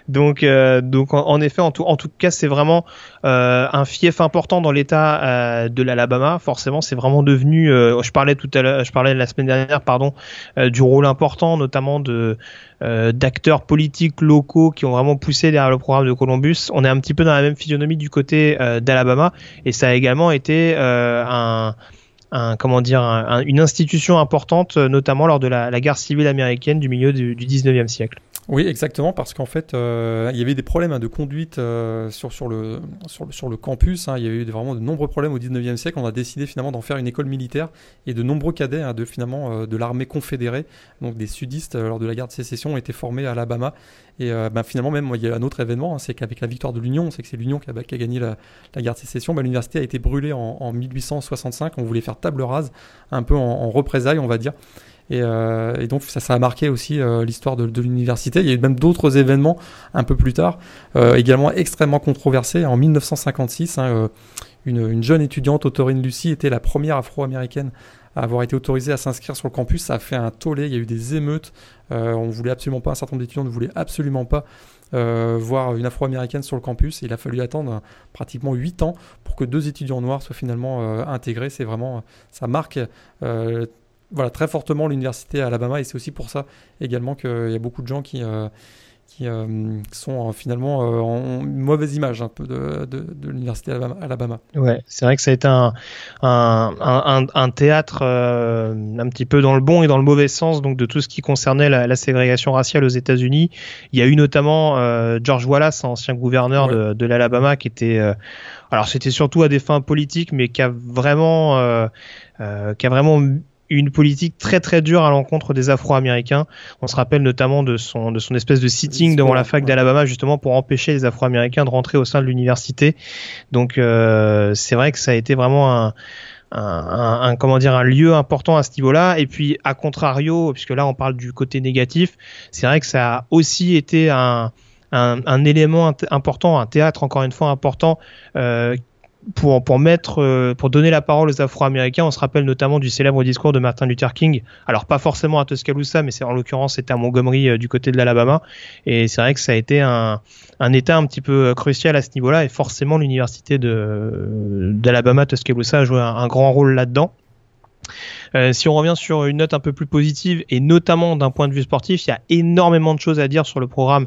donc, euh, donc en, effet, en tout, en tout cas, c'est vraiment euh, un fief important dans l'État euh, de l'Alabama. Forcément, c'est vraiment devenu. je parlais tout à l'heure, je parlais la semaine dernière, pardon, du rôle important, notamment de d'acteurs politiques locaux qui ont vraiment poussé derrière le programme de Columbus. On est un petit peu dans la même physionomie du côté d'Alabama, et ça a également été un un, comment dire, un, une institution importante, euh, notamment lors de la, la guerre civile américaine du milieu du, du 19e siècle. Oui, exactement, parce qu'en fait, euh, il y avait des problèmes hein, de conduite euh, sur, sur, le, sur, le, sur le campus. Hein. il y a eu vraiment de nombreux problèmes au 19e siècle. On a décidé finalement d'en faire une école militaire et de nombreux cadets hein, de, finalement, euh, de l'armée confédérée, donc des sudistes, euh, lors de la guerre de sécession, ont été formés à Alabama. Et euh, ben, finalement, même, il y a un autre événement, hein, c'est qu'avec la victoire de l'Union, c'est que c'est l'Union qui a, gagné la, la guerre de sécession, ben, l'université a été brûlée en, en 1865. On voulait faire table rase, un peu en représailles, on va dire. Et, euh, et, donc ça, a marqué aussi euh, l'histoire de, l'université. Il y a eu même d'autres événements un peu plus tard, euh, également extrêmement controversés. En 1956, hein, une, une, jeune étudiante, Autorine Lucie, était la première afro-américaine à avoir été autorisée à s'inscrire sur le campus. Ça a fait un tollé, il y a eu des émeutes. On voulait absolument pas, un certain nombre d'étudiants ne voulaient absolument pas voir une afro-américaine sur le campus. Il a fallu attendre pratiquement 8 ans pour que deux étudiants noirs soient finalement intégrés. C'est vraiment, ça marque voilà, très fortement l'université Alabama et c'est aussi pour ça également qu'il y a beaucoup de gens qui, qui euh, sont euh, finalement euh, en mauvaise image un peu de, de, l'université Alabama. Ouais, c'est vrai que ça a été un, un, un, un théâtre un petit peu dans le bon et dans le mauvais sens donc de tout ce qui concernait la, la ségrégation raciale aux États-Unis. Il y a eu notamment George Wallace, ancien gouverneur de, de l'Alabama, qui était alors c'était surtout à des fins politiques, mais qui a vraiment qui a vraiment une politique très très dure à l'encontre des Afro-Américains. On se rappelle notamment de son de son espèce de sitting devant la fac d'Alabama justement pour empêcher les Afro-Américains de rentrer au sein de l'université. Donc euh, c'est vrai que ça a été vraiment un un, un, comment dire un lieu important à ce niveau-là et puis à contrario puisque là on parle du côté négatif c'est vrai que ça a aussi été un, un, un élément important un théâtre encore une fois important euh, pour, pour mettre, euh, pour donner la parole aux Afro-Américains, on se rappelle notamment du célèbre discours de Martin Luther King. Alors pas forcément à Tuscaloosa, mais c'est en l'occurrence c'était à Montgomery euh, du côté de l'Alabama. Et c'est vrai que ça a été un, un état un petit peu euh, crucial à ce niveau-là. Et forcément l'université d'Alabama Tuscaloosa a joué un, grand rôle là-dedans. si on revient sur une note un peu plus positive et notamment d'un point de vue sportif, il y a énormément de choses à dire sur le programme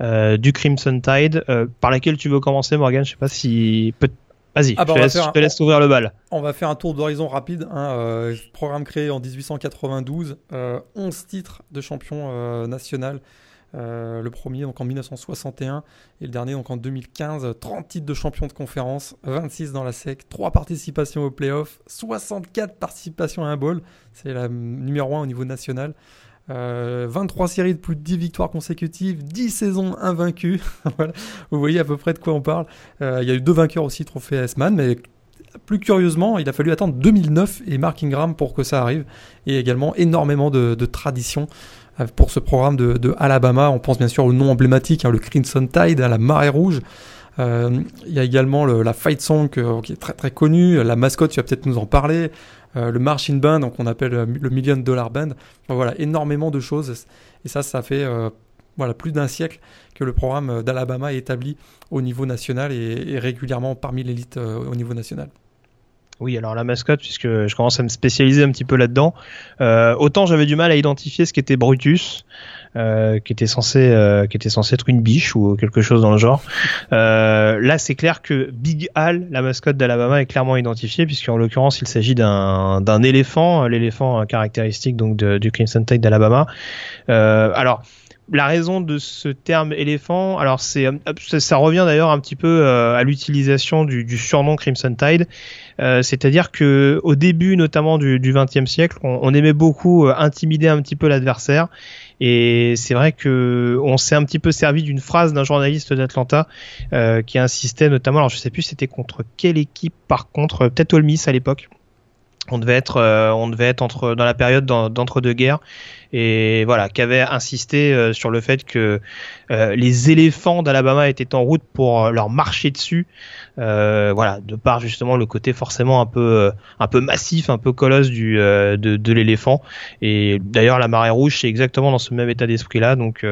du Crimson Tide, par laquelle tu veux commencer, Morgan. Je sais pas si peut Vas-y, ah bah, je, te laisse, ouvrir le bal. On va faire un tour d'horizon rapide. Hein, euh, programme créé en 1892, euh, 11 titres de champion euh, national. Euh, le premier donc en 1961 et le dernier donc en 2015. 30 titres de champion de conférence, 26 dans la SEC, 3 participations au playoff, 64 participations à un bowl. C'est la numéro 1 au niveau national. 23 euh, séries de plus de 10 victoires consécutives, 10 saisons invaincues. Vous voyez à peu près de quoi on parle. Euh, il y a eu deux vainqueurs aussi, trophée S-Man, mais plus curieusement, il a fallu attendre 2009 et Mark Ingram pour que ça arrive. Et également énormément de, de traditions euh, pour ce programme de, Alabama. On pense bien sûr au nom emblématique, hein, le Crimson Tide, à la marée rouge. il y a également la fight song qui est très très connue. La mascotte, tu vas peut-être nous en parler. Euh, le marching band, donc on appelle euh, le million dollar band. voilà, énormément de choses. Et ça, ça fait euh, voilà, plus d'un siècle que le programme d'Alabama est établi au niveau national et, régulièrement parmi l'élite au niveau national. Oui, alors la mascotte, puisque je commence à me spécialiser un petit peu là-dedans. autant j'avais du mal à identifier ce qu'était Brutus, euh, qui était censé euh, qui était censé être une biche ou quelque chose dans le genre. Euh, là, c'est clair que Big Al, la mascotte d'Alabama, est clairement identifiée puisqu'en l'occurrence, il s'agit d'un d'un éléphant, l'éléphant caractéristique donc du Crimson Tide d'Alabama. alors la raison de ce terme éléphant, alors c'est ça, revient d'ailleurs un petit peu à l'utilisation du, du, surnom Crimson Tide, c'est-à-dire que au début notamment du XXe siècle, on, on, aimait beaucoup intimider un petit peu l'adversaire et c'est vrai que on s'est un petit peu servi d'une phrase d'un journaliste d'Atlanta euh, qui insistait notamment, alors je sais plus c'était contre quelle équipe par contre, peut-être Ole à l'époque. On devait être, euh, on devait être entre dans la période d'entre-deux-guerres et voilà, qui avait insisté euh, sur le fait que les éléphants d'Alabama étaient en route pour leur marcher dessus euh, voilà, de par justement le côté forcément un peu euh, un peu massif, un peu colosse du euh, de, de l'éléphant. Et d'ailleurs la marée rouge c'est exactement dans ce même état d'esprit là. Donc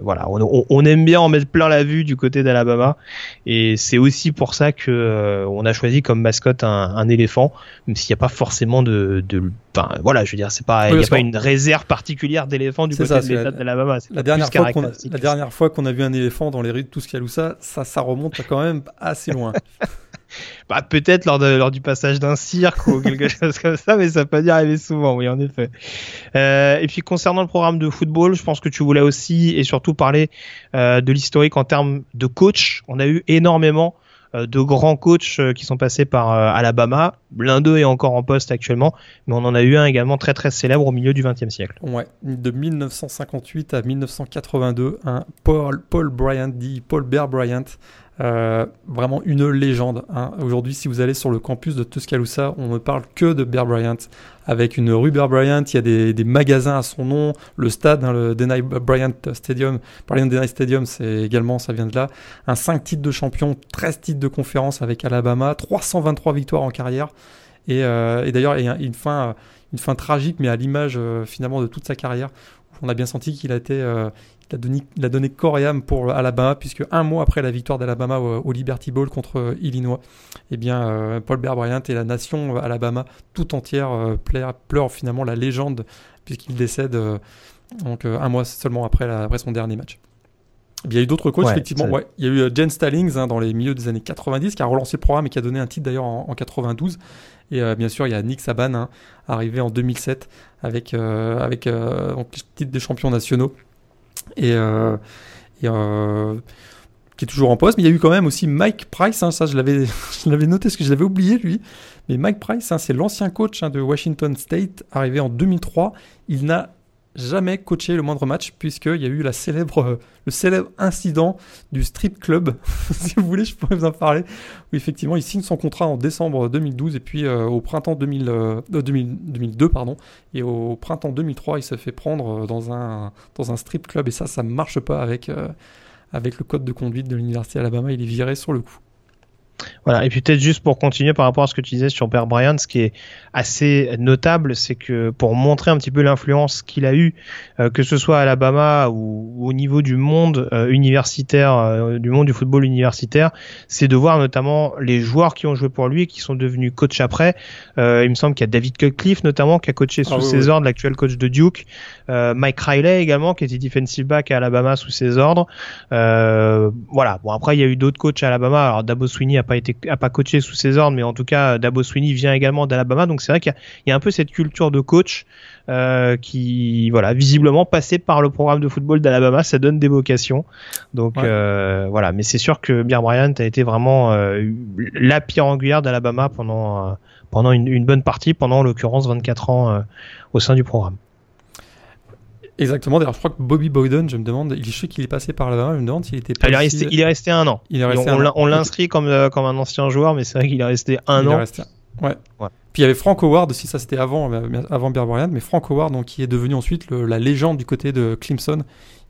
voilà, on, on, aime bien en mettre plein la vue du côté d'Alabama. Et c'est aussi pour ça que on a choisi comme mascotte un, un éléphant, même s'il n'y a pas forcément de, de Enfin, voilà, je veux dire, c'est pas, il n'y a pas une réserve particulière d'éléphants du côté de l'État d'Alabama. La, dernière fois qu'on, la dernière fois qu'on a vu un éléphant dans les rues de Tuscaloosa, ça, ça remonte quand même assez loin. bah, peut-être lors, lors du passage d'un cirque ou quelque chose comme ça, mais ça peut pas arriver souvent, oui, en effet. Euh, et puis concernant le programme de football, je pense que tu voulais aussi et surtout parler euh, de l'historique en termes de coach. On a eu énormément de grands coachs qui sont passés par Alabama. L'un d'eux est encore en poste actuellement, mais on en a eu un également très très célèbre au milieu du XXe siècle. De 1958 à 1982, un Paul, Paul Bryant, dit Paul Bear Bryant, euh, vraiment une légende. Hein. Aujourd'hui, si vous allez sur le campus de Tuscaloosa, on ne parle que de Bear Bryant. Avec une rue Bear Bryant, il y a des, magasins à son nom. Le stade, hein, le Denny Bryant Stadium, Bryant Denny Stadium, c'est également, ça vient de là. Un 5 titres de champion, 13 titres de conférence avec Alabama, 323 victoires en carrière. Et, euh, et d'ailleurs, il y a une fin, une fin tragique, mais à l'image euh, finalement de toute sa carrière, On a bien senti qu'il a été, il a, donné, il a donné corps et âme pour Alabama, puisque un mois après la victoire d'Alabama au, Liberty Bowl contre Illinois, eh bien, Paul Bear Bryant et la nation Alabama tout entière pleure, pleure, finalement la légende, puisqu'il décède donc, un mois seulement après, après son dernier match. Il y a eu d'autres coachs, effectivement. Ouais. Il y a eu Jen Stallings hein, dans les milieux des années 90 qui a relancé le programme et qui a donné un titre d'ailleurs en, 92. Et euh, bien sûr, il y a Nick Saban, hein, arrivé en 2007 avec, euh, avec euh, le titre des champions nationaux. Et, qui est toujours en poste. Mais il y a eu quand même aussi Mike Price. Hein, ça, je l'avais, je l'avais noté parce que je l'avais oublié, lui. Mais Mike Price, c'est l'ancien coach de Washington State, arrivé en 2003. Il n'a jamais coaché le moindre match puisqu'il y a eu la célèbre, euh, le célèbre incident du strip club. si vous voulez, je pourrais vous en parler. Où effectivement, il signe son contrat en décembre 2012 et puis euh, au printemps 2000, 2002, euh, pardon, et au printemps 2003, il se fait prendre dans un, dans un strip club et ça, ça marche pas avec, avec le code de conduite de l'université Alabama. Il est viré sur le coup. Voilà, et puis peut-être juste pour continuer par rapport à ce que tu disais sur Bear Bryant, ce qui est assez notable, c'est que pour montrer un petit peu l'influence qu'il a eu, euh, que ce soit à Alabama ou, au niveau du monde euh, universitaire, euh, du monde du football universitaire, c'est de voir notamment les joueurs qui ont joué pour lui et qui sont devenus coach après. il me semble qu'il y a David Cutcliffe notamment qui a coaché sous ah ses ordres, l'actuel coach de Duke, Mike Riley également qui était defensive back à Alabama sous ses ordres. voilà, bon après il y a eu d'autres coachs à Alabama, alors Dabo Sweeney a pas été a pas coaché sous ses ordres, mais en tout cas Dabo Sweeney vient également d'Alabama, donc c'est vrai qu'il y, a un peu cette culture de coach euh, qui, voilà, visiblement passé par le programme de football d'Alabama, ça donne des vocations. Donc euh, voilà, mais c'est sûr que Bear Bryant a été vraiment euh, la pierre angulaire d'Alabama pendant pendant une, bonne partie, pendant en l'occurrence 24 ans au sein du programme. Exactement. D'ailleurs, je crois que Bobby Boyden, je me demande, il sais qu'il est passé par là-bas, je me demande s'il était pas. il, est resté, il est resté un an. Il est resté on, on l'inscrit comme, euh, comme un ancien joueur, mais c'est vrai qu'il est resté un il an. Est resté... Ouais. ouais. Puis il y avait Frank Howard aussi, ça c'était avant, euh, avant Bear mais Frank Howard, donc, qui est devenu ensuite la légende du côté de Clemson.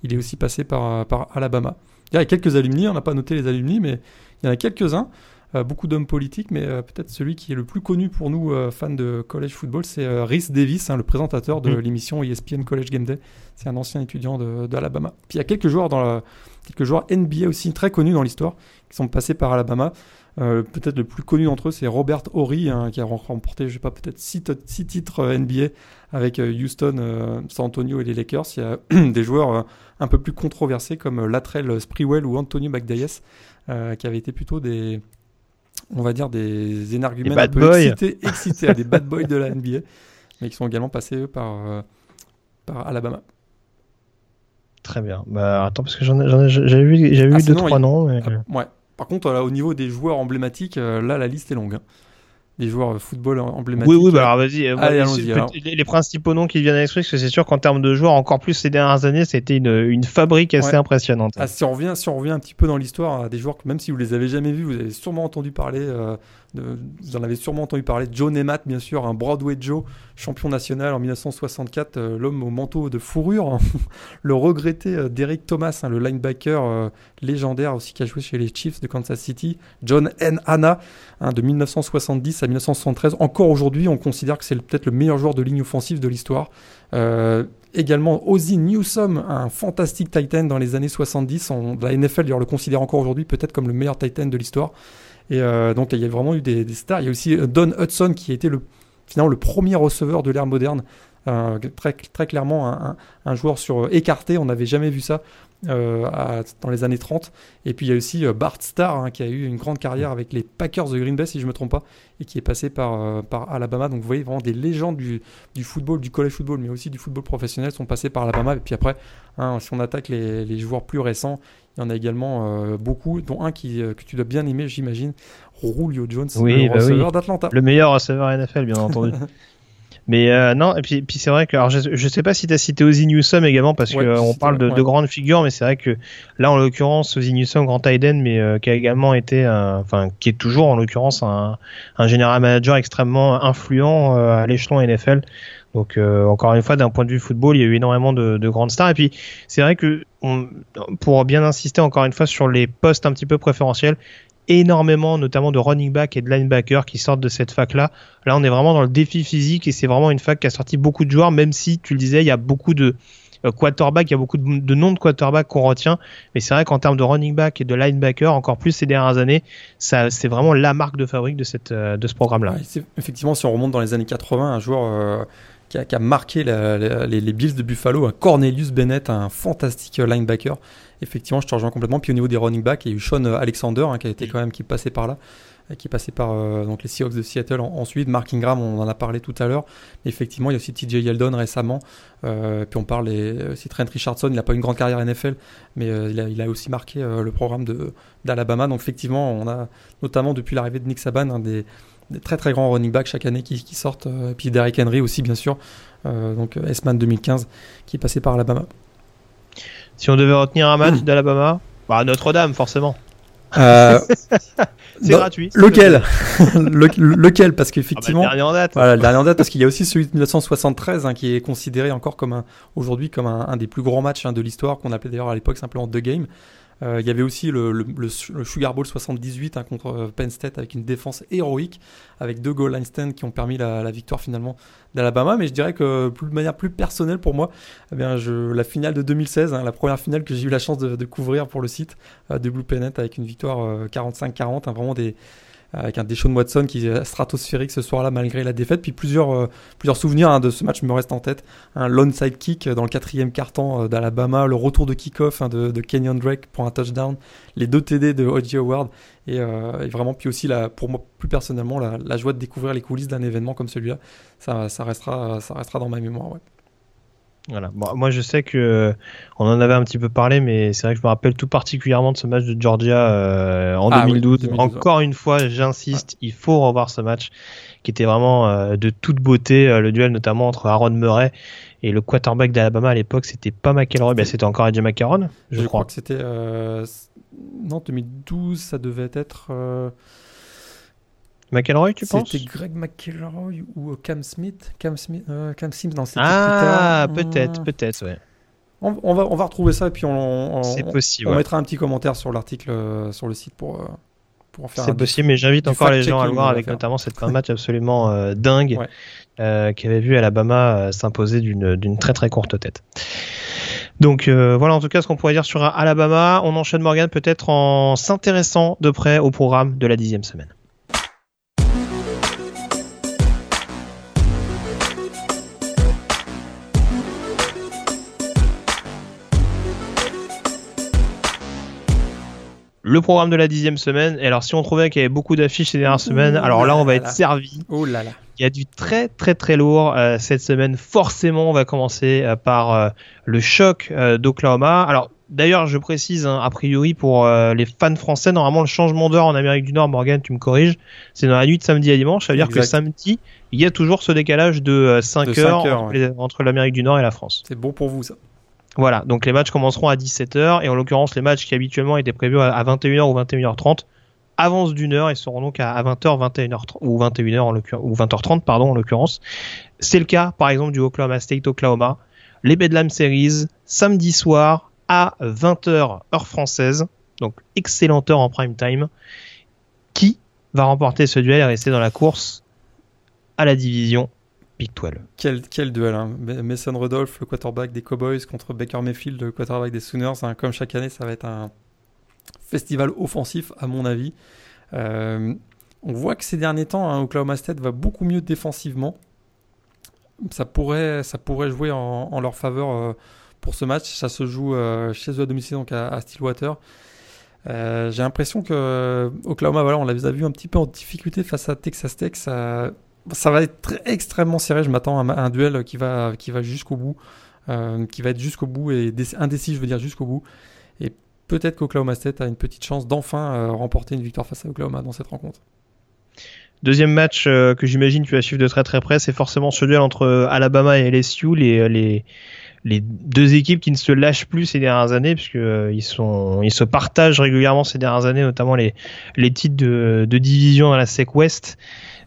Il est aussi passé par, euh, par Alabama. Il y a quelques alumni, on n'a pas noté les alumni, mais il y en a quelques-uns. Euh, beaucoup d'hommes politiques, mais euh, peut-être celui qui est le plus connu pour nous, euh, fans de college football, c'est Rhys Davis, hein, le présentateur de mm. l'émission ESPN College Game Day. C'est un ancien étudiant d'Alabama. Puis il y a quelques joueurs, dans la, quelques joueurs NBA aussi très connus dans l'histoire qui sont passés par Alabama. peut-être le plus connu d'entre eux, c'est Robert Horry, hein, qui a remporté, je sais pas, peut-être six, titres NBA avec Houston, San Antonio et les Lakers. Il y a des joueurs un peu plus controversés comme Latrell Sprewell ou Antonio McDyess, qui avaient été plutôt des, on va dire, des énergumènes un peu excités, excités à des bad boys de la NBA, mais qui sont également passés eux, par, euh, par Alabama. Très bien. Bah, attends, parce que j'avais vu, ah, vu deux, trois noms. Mais... Ah, ouais. Par contre, au niveau des joueurs emblématiques, euh, là, la liste est longue. Hein des joueurs football emblématiques. Oui, oui, bah alors vas-y. Euh, les, principaux noms qui viennent à l'esprit, parce que c'est sûr qu'en termes de joueurs, encore plus ces dernières années, c'était une, une fabrique assez impressionnante. Ah, si, on revient, si on revient un petit peu dans l'histoire, des joueurs que même si vous les avez jamais vus, vous avez sûrement entendu parler euh, vous en avez sûrement entendu parler, Joe Nemat, bien sûr, un Broadway Joe, champion national en 1964, euh, l'homme au manteau de fourrure, le regretté euh, Derek Thomas, hein, le linebacker euh, légendaire aussi qui a joué chez les Chiefs de Kansas City, John N. Hanna, hein, de 1970 à 1973. Encore aujourd'hui, on considère que c'est peut-être le meilleur joueur de ligne offensive de l'histoire. également Ozzy Newsome, un fantastique Titan dans les années 70. la NFL le considère encore aujourd'hui peut-être comme le meilleur Titan de l'histoire. Et euh, donc il y a vraiment eu des, stars. Il y a aussi euh, Don Hudson qui a été le, finalement le premier receveur de l'ère moderne. Euh, très, clairement un, joueur sur écarté, on n'avait jamais vu ça dans les années 30. Et puis il y a aussi Bart Starr hein, qui a eu une grande carrière avec les Packers de Green Bay si je ne me trompe pas, et qui est passé par, par Alabama. Donc vous voyez vraiment des légendes du, football, du college football, mais aussi du football professionnel sont passés par Alabama. Et puis après, hein, si on attaque les, joueurs plus récents, il y en a également euh, beaucoup, dont un qui, euh, que tu dois bien aimer, j'imagine, Julio Jones, le bah receveur d'Atlanta. Le meilleur receveur NFL, bien entendu. Mais euh, non, et puis, puis c'est vrai que alors je, je sais pas si tu as cité Ozzy Newsome également parce qu'on on parle de, de, grandes figures, mais c'est vrai que là en l'occurrence Ozzy Newsome, grand Tiden, mais qui a également été, enfin qui est toujours en l'occurrence un, un général manager extrêmement influent à l'échelon NFL. Donc euh, encore une fois, d'un point de vue football, il y a eu énormément de, de grandes stars. Et puis c'est vrai que pour bien insister encore une fois sur les postes un petit peu préférentiels, énormément notamment de running back et de linebacker qui sortent de cette fac là. Là on est vraiment dans le défi physique et c'est vraiment une fac qui a sorti beaucoup de joueurs, même si tu le disais, il y a beaucoup de quarterback. Il y a beaucoup de, noms de quarterback qu'on retient, mais c'est vrai qu'en termes de running back et de linebacker, encore plus ces dernières années, ça c'est vraiment la marque de fabrique de de ce programme-là. effectivement, si on remonte dans les années 80, un joueur qui a, marqué les, Bills de Buffalo, un Cornelius Bennett, un fantastique linebacker. Effectivement, je te rejoins complètement. Puis au niveau des running backs, il y a eu Sean Alexander hein, qui a été quand même qui passait par là, qui passait par euh, donc les Seahawks de Seattle ensuite. Mark Ingram, on en a parlé tout à l'heure. Effectivement, il y a aussi TJ Yeldon récemment. Euh, puis on parle aussi Trent Richardson. Il n'a pas une grande carrière NFL, mais euh, il, a, aussi marqué le programme d'Alabama. Donc effectivement, on a notamment depuis l'arrivée de Nick Saban des des très très grands running backs chaque année qui, sortent. Euh, et puis Derrick Henry aussi, bien sûr. Euh, donc S-Man 2015 qui est passé par Alabama. Si on devait retenir un match d'Alabama, bah Notre-Dame, forcément. Euh, c'est gratuit. Lequel Lequel? Parce qu'effectivement. Ah bah, le dernier en date. Voilà, le dernier en date, parce qu'il y a aussi celui de 1973 hein, qui est considéré encore comme un, aujourd'hui comme un, des plus grands matchs hein, de l'histoire, qu'on appelait d'ailleurs à l'époque simplement The Game. Euh, il y avait aussi le, le, Sugar Bowl 78 hein, contre euh, Penn State avec une défense héroïque, avec deux goal line stands qui ont permis la, victoire finalement d'Alabama. Mais je dirais que de manière plus personnelle pour moi, eh bien, je, la finale de 2016, hein, la première finale que j'ai eu la chance de, couvrir pour le site euh, de Blue Planet avec une victoire 45-40, hein, vraiment des, avec un Deshaun Watson qui est stratosphérique ce soir-là malgré la défaite. Puis plusieurs, euh, plusieurs souvenirs hein, de ce match me restent en tête. Un side kick dans le quatrième carton euh, d'Alabama, le retour de kick-off hein, de, Kenyon Drake pour un touchdown, les deux TD de O.J. Howard euh, et, vraiment puis aussi la, pour moi plus personnellement la, joie de découvrir les coulisses d'un événement comme celui-là. Ça, restera, ça restera dans ma mémoire. Voilà. moi, je sais que euh, on en avait un petit peu parlé, mais c'est vrai que je me rappelle tout particulièrement de ce match de Georgia euh, en 2012. Ah Encore une fois, j'insiste, il faut revoir ce match qui était vraiment euh, de toute beauté. le duel notamment entre Aaron Murray et le quarterback d'Alabama à l'époque, c'était pas McElroy, ben, c'était encore Eddie McCarron, je, crois. que c'était non 2012, ça devait être. McElroy, tu penses? C'était Greg McElroy ou euh, Cam Smith Cam Smith, euh, Cam Sims dans cette Ah, peut-être, peut-être, ouais. On, va, on va retrouver ça et puis on, on, possible, on mettra un petit commentaire sur l'article euh, sur le site pour, pour en faire C'est possible, mais j'invite encore les gens à le voir avec notamment cette fin de match absolument dingue qui avait vu Alabama s'imposer d'une très très courte tête. Donc voilà en tout cas ce qu'on pourrait dire sur Alabama. On enchaîne Morgan peut-être en s'intéressant de près au programme de la dixième semaine. Le programme de la dixième semaine. Et alors, si on trouvait qu'il y avait beaucoup d'affiches ces dernières semaines, alors là, on va être servi. Oh là là. Il y a du très très très lourd euh, cette semaine. Forcément, on va commencer euh, par euh, le choc d'Oklahoma. Alors, d'ailleurs, je précise, hein, a priori pour les fans français, normalement le changement d'heure en Amérique du Nord, Morgan, tu me corriges, c'est dans la nuit de samedi à dimanche. Ça veut dire que samedi, il y a toujours ce décalage de 5, heures, entre l'Amérique du Nord et la France. C'est bon pour vous ça. Voilà, donc les matchs commenceront à 17h et en l'occurrence les matchs qui habituellement étaient prévus à 21h ou 21h30 avancent d'une heure et seront donc à 20h, 21h ou 21h en ou 20h30 pardon en l'occurrence. C'est le cas par exemple du Oklahoma State Oklahoma, les Bedlam Series samedi soir à 20h heure française, donc excellente heure en prime time. Qui va remporter ce duel et rester dans la course à la division Big 12. Quel, quel duel, hein. Mason Rudolph, le quarterback des Cowboys, contre Baker Mayfield, le quarterback des Sooners. Hein. Comme chaque année, ça va être un festival offensif, à mon avis. Euh, on voit que ces derniers temps, hein, Oklahoma State va beaucoup mieux défensivement. Ça pourrait, jouer en, leur faveur euh, pour ce match. Ça se joue euh, chez eux à domicile, donc à, Stillwater. J'ai l'impression que Oklahoma, voilà, on l'a vu un petit peu en difficulté face à Texas Tech. Ça va être extrêmement serré. Je m'attends à un duel qui va, jusqu'au bout, euh, qui va être jusqu'au bout et indécis, je veux dire jusqu'au bout. Et peut-être qu'Oklahoma State a une petite chance d'enfin euh, remporter une victoire face à Oklahoma dans cette rencontre. Deuxième match euh, que j'imagine tu vas suivre de très très près, c'est forcément ce duel entre Alabama et LSU, les, deux équipes qui ne se lâchent plus ces dernières années, puisque sont ils se partagent régulièrement ces dernières années, notamment les les titres de, de division dans la SEC West.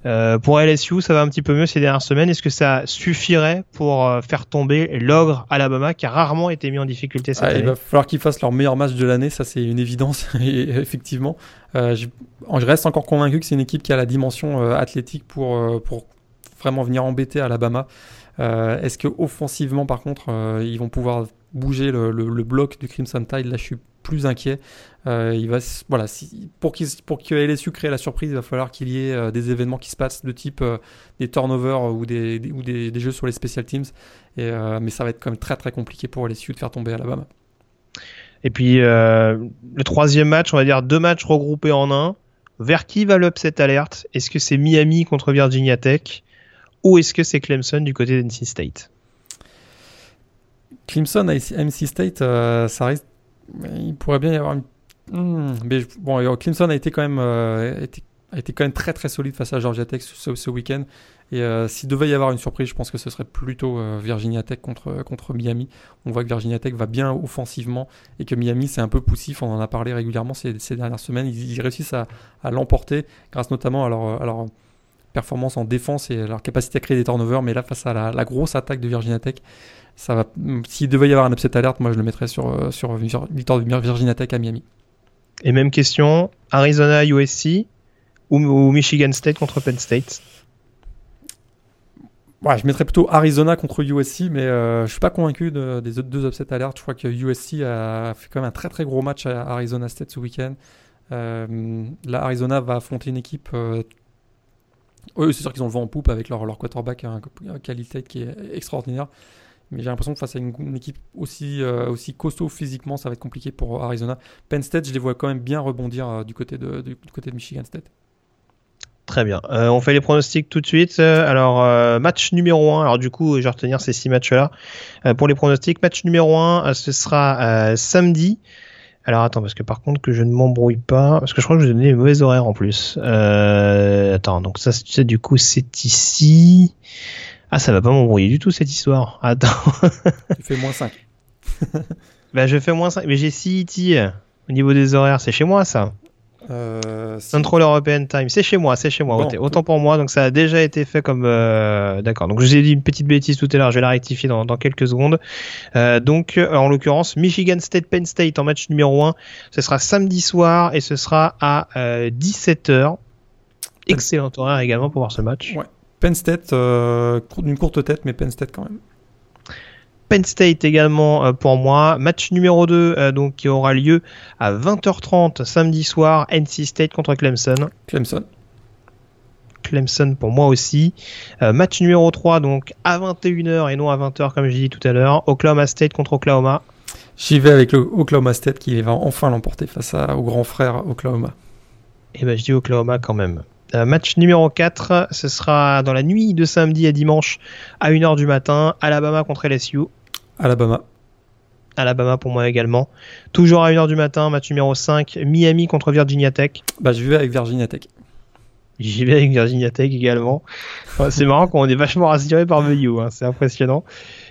Euh, pour LSU, ça va un petit peu mieux ces dernières semaines. Est-ce que ça suffirait pour euh, faire tomber l'ogre Alabama qui a rarement été mis en difficulté cette ah, année Il va falloir qu'ils fassent leur meilleur match de l'année, ça c'est une évidence. Et effectivement, euh, je, reste encore convaincu que c'est une équipe qui a la dimension athlétique pour, pour vraiment venir embêter Alabama. Est-ce que offensivement, par contre, ils vont pouvoir bouger le, le, bloc du Crimson Tide? Là, je suis plus inquiet. il va, voilà, si, pour qu'il pour que LSU crée la surprise, il va falloir qu'il y ait des événements qui se passent de type des turnovers ou, des, ou des, des, jeux sur les special teams. Et, mais ça va être quand même très très compliqué pour LSU de faire tomber Alabama. Et puis euh, le troisième match, on va dire deux matchs regroupés en un. Vers qui va l'upset alerte? Est-ce que c'est Miami contre Virginia Tech? Ou est-ce que c'est Clemson du côté d'NC State? Clemson à NC State, euh, ça risque. Il pourrait bien y avoir une. Hmm, mais bon, Clemson a été quand même euh, a été quand même très très solide face à Georgia Tech ce, week-end. Et euh, s'il devait y avoir une surprise, je pense que ce serait plutôt euh, Virginia Tech contre, contre Miami. On voit que Virginia Tech va bien offensivement et que Miami c'est un peu poussif. On en a parlé régulièrement ces, dernières semaines. Ils, réussissent à, l'emporter grâce notamment à leur, performance en défense et à leur capacité à créer des turnovers. Mais là, face à la grosse attaque de Virginia Tech, ça va. S'il devait y avoir un upset alerte, moi je le mettrais sur, euh, sur victoire de Virginia Tech à Miami. Et même question, Arizona USC ou, ou Michigan State contre Penn State? Ouais, je mettrais plutôt Arizona contre USC, mais euh, je suis pas convaincu de, des deux upsets alertes. Je crois que USC a fait quand même un très très gros match à Arizona State ce week-end. Euh, là, Arizona va affronter une équipe. Euh, oui, c'est sûr qu'ils ont le vent en poupe avec leur, leur quarterback, un, un qui est extraordinaire. Mais j'ai l'impression que face à une, équipe aussi, euh, aussi costaud physiquement, ça va être compliqué pour Arizona. Penn State, je les vois quand même bien rebondir du, côté de, du côté de Michigan State. Très bien. Euh, on fait les pronostics tout de suite. Euh, alors, euh, match numéro 1. Alors, du coup, je vais retenir ces six matchs-là. pour les pronostics, match numéro 1, ce sera samedi. Alors, attends, parce que par contre, que je ne m'embrouille pas. Parce que je crois que je vais donner les mauvais horaires en plus. attends, donc ça, du coup, c'est ici. Ah, ça va pas m'embrouiller du tout cette histoire. Attends. tu fais moins 5. bah, je fais moins 5. Mais j'ai CET au niveau des horaires. C'est chez moi, ça. Euh, Central European Time, c'est chez moi, c'est chez moi. Autant pour moi, donc ça a déjà été fait comme. Euh, d'accord. Donc je vous ai dit une petite bêtise tout à l'heure, je vais la rectifier dans, quelques secondes. Euh, donc en l'occurrence, Michigan State Penn State en match numéro 1, ce sera samedi soir et ce sera à 17h. Excellent horaire également pour voir ce match. Ouais. Penn State, d'une courte tête, mais Penn State quand même. Penn State également euh, pour moi. Match numéro 2 euh, donc qui aura lieu à 20h30 samedi soir. NC State contre Clemson. Clemson. Clemson pour moi aussi. Euh, match numéro 3 donc à 21h et non à 20h comme j'ai dit tout à l'heure. Oklahoma State contre Oklahoma. J'y vais avec le Oklahoma State qui va enfin l'emporter face au grand frère Oklahoma. Et eh ben je dis Oklahoma quand même. Match numéro 4, ce sera dans la nuit de samedi à dimanche à 1h du matin, Alabama contre LSU. Alabama. Alabama pour moi également. Toujours à 1h du matin, match numéro 5, Miami contre Virginia Tech. Bah, je vais avec Virginia Tech. J'y vais avec Virginia Tech également. c'est marrant qu'on est vachement rassuré par VU, hein, c'est impressionnant.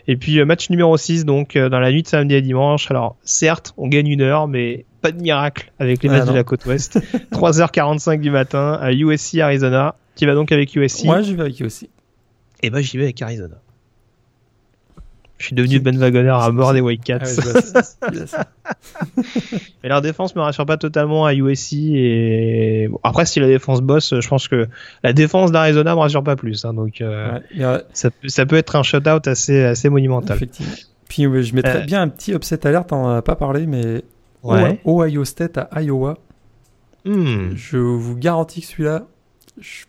Et puis euh, match numéro 6, donc euh, dans la nuit de samedi à dimanche. Alors certes, on gagne une heure, mais pas de miracle avec les ah, matchs de la côte ouest. 3h45 du matin à USC Arizona. Tu vas donc avec USC Moi, j'y vais avec USC. Et eh ben, j'y vais avec Arizona. Je suis devenu Ben Wagoner à bord des White Cats. Mais leur défense me rassure pas totalement à USC et après si la défense bosse, je pense que la défense d'Arizona me rassure pas plus. Hein, donc euh, ça, ça, peut être un shutout assez assez monumental. Effectivement. Puis je mettrais euh, bien un petit upset alerte, on en a pas parlé, mais ouais. Ohio State à Iowa. Hmm. Je vous garantis que celui-là, je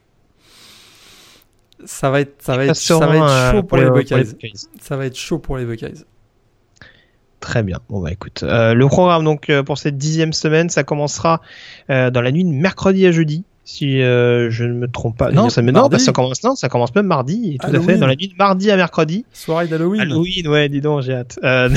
ça va être, ça va être, ça va être euh, chaud pour, les, Buckeyes. Ça va être chaud pour les Buckeyes. Très bien. Bon bah écoute, euh, le programme donc euh, pour cette dixième semaine, ça commencera dans la nuit de mercredi à jeudi si euh, je ne me trompe pas. Non, ça, non, ça commence non, ça commence même mardi, tout à fait, dans la nuit de mardi à mercredi. Soirée d'Halloween. Halloween, ouais, dis donc, j'ai hâte. Euh,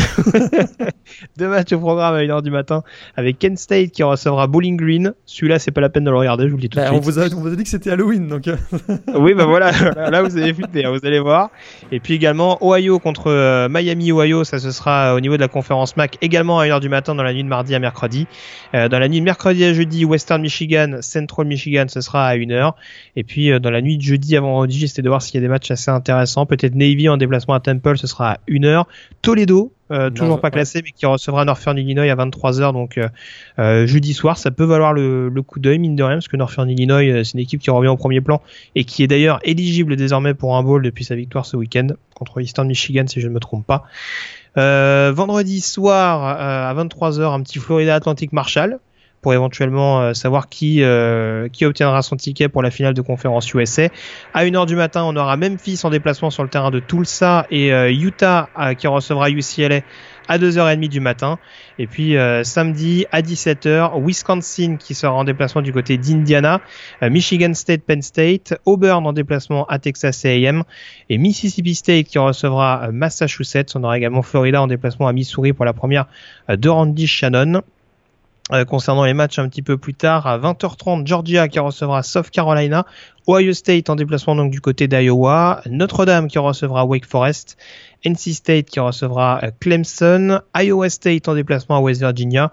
deux matchs au programme à 1h du matin avec Kent State qui recevra Bowling Green. Celui-là, c'est pas la peine de le regarder, je vous le dis tout de bah, suite. On vous, a, on vous a dit que c'était Halloween, donc. Euh. oui, bah voilà, là vous avez flippé, hein, vous allez voir. Et puis également Ohio contre Miami, Ohio, ça ce sera au niveau de la conférence MAC également à 1h du matin dans la nuit de mardi à mercredi. dans la nuit de mercredi à jeudi, Western Michigan, Central Michigan Michigan, ce sera à 1h. Et puis dans la nuit de jeudi à vendredi, j'essaie de voir s'il y a des matchs assez intéressants. Peut-être Navy en déplacement à Temple, ce sera à 1h. Toledo, toujours pas classé, mais qui recevra Northern Illinois à 23h, donc jeudi soir. Ça peut valoir le, le coup d'œil, mine de rien, parce que Northern Illinois, c'est une équipe qui revient au premier plan et qui est d'ailleurs éligible désormais pour un bowl depuis sa victoire ce week-end contre Eastern Michigan, si je ne me trompe pas. Euh, vendredi soir euh, à 23h, un petit Florida Atlantic Marshall pour éventuellement euh, savoir qui qui obtiendra son ticket pour la finale de conférence USA. À 1h du matin, on aura Memphis en déplacement sur le terrain de Tulsa et Utah qui recevra UCLA à 2h30 du matin. Et puis euh, samedi à 17h, Wisconsin qui sera en déplacement du côté d'Indiana, euh, Michigan State, Penn State, Auburn en déplacement à Texas A&M et Mississippi State qui recevra euh, Massachusetts. On aura également Florida en déplacement à Missouri pour la première de Randy Shannon. Concernant les matchs un petit peu plus tard, à 20h30, Georgia qui recevra South Carolina, Ohio State en déplacement donc du côté d'Iowa, Notre-Dame qui recevra Wake Forest NC State qui recevra euh, Clemson, Iowa State en déplacement à West Virginia,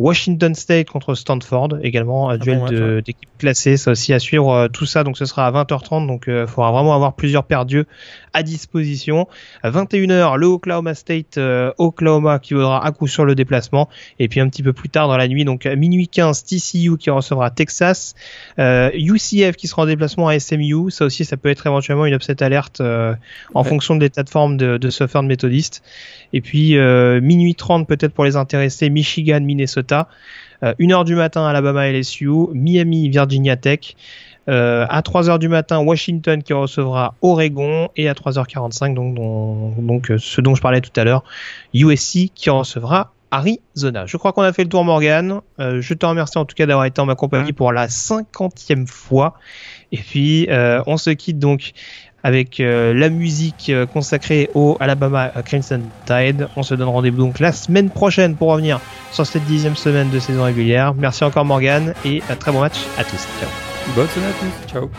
Washington State contre Stanford, également un ah duel d'équipes classées, ça aussi à suivre euh, tout ça, donc ce sera à 20h30, donc il euh, faudra vraiment avoir plusieurs perdus à disposition. À 21h, le Oklahoma State euh, Oklahoma qui vaudra à coup sur le déplacement, et puis un petit peu plus tard dans la nuit, donc à minuit 15, TCU qui recevra Texas, UCF qui sera en déplacement à SMU, ça aussi ça peut être éventuellement une upset alerte en fonction de l'état de forme de, de Southern Methodist, et puis minuit 30 peut-être pour les intéressés, Michigan, Minnesota, 1h euh, du matin, Alabama LSU, Miami, Virginia Tech. Euh, à 3h du matin, Washington qui recevra Oregon et à 3h45, donc, donc, euh, ce dont je parlais tout à l'heure, USC qui recevra Arizona. Je crois qu'on a fait le tour, Morgan. je te remercie en tout cas d'avoir été en ma compagnie pour la cinquantième fois. Et puis, on se quitte donc avec euh, la musique euh, consacrée au Alabama Crimson Tide. On se donne rendez-vous donc la semaine prochaine pour revenir sur cette dixième semaine de saison régulière. Merci encore Morgan et un très bon match à tous. Ciao. Bonne semaine à tous. Ciao.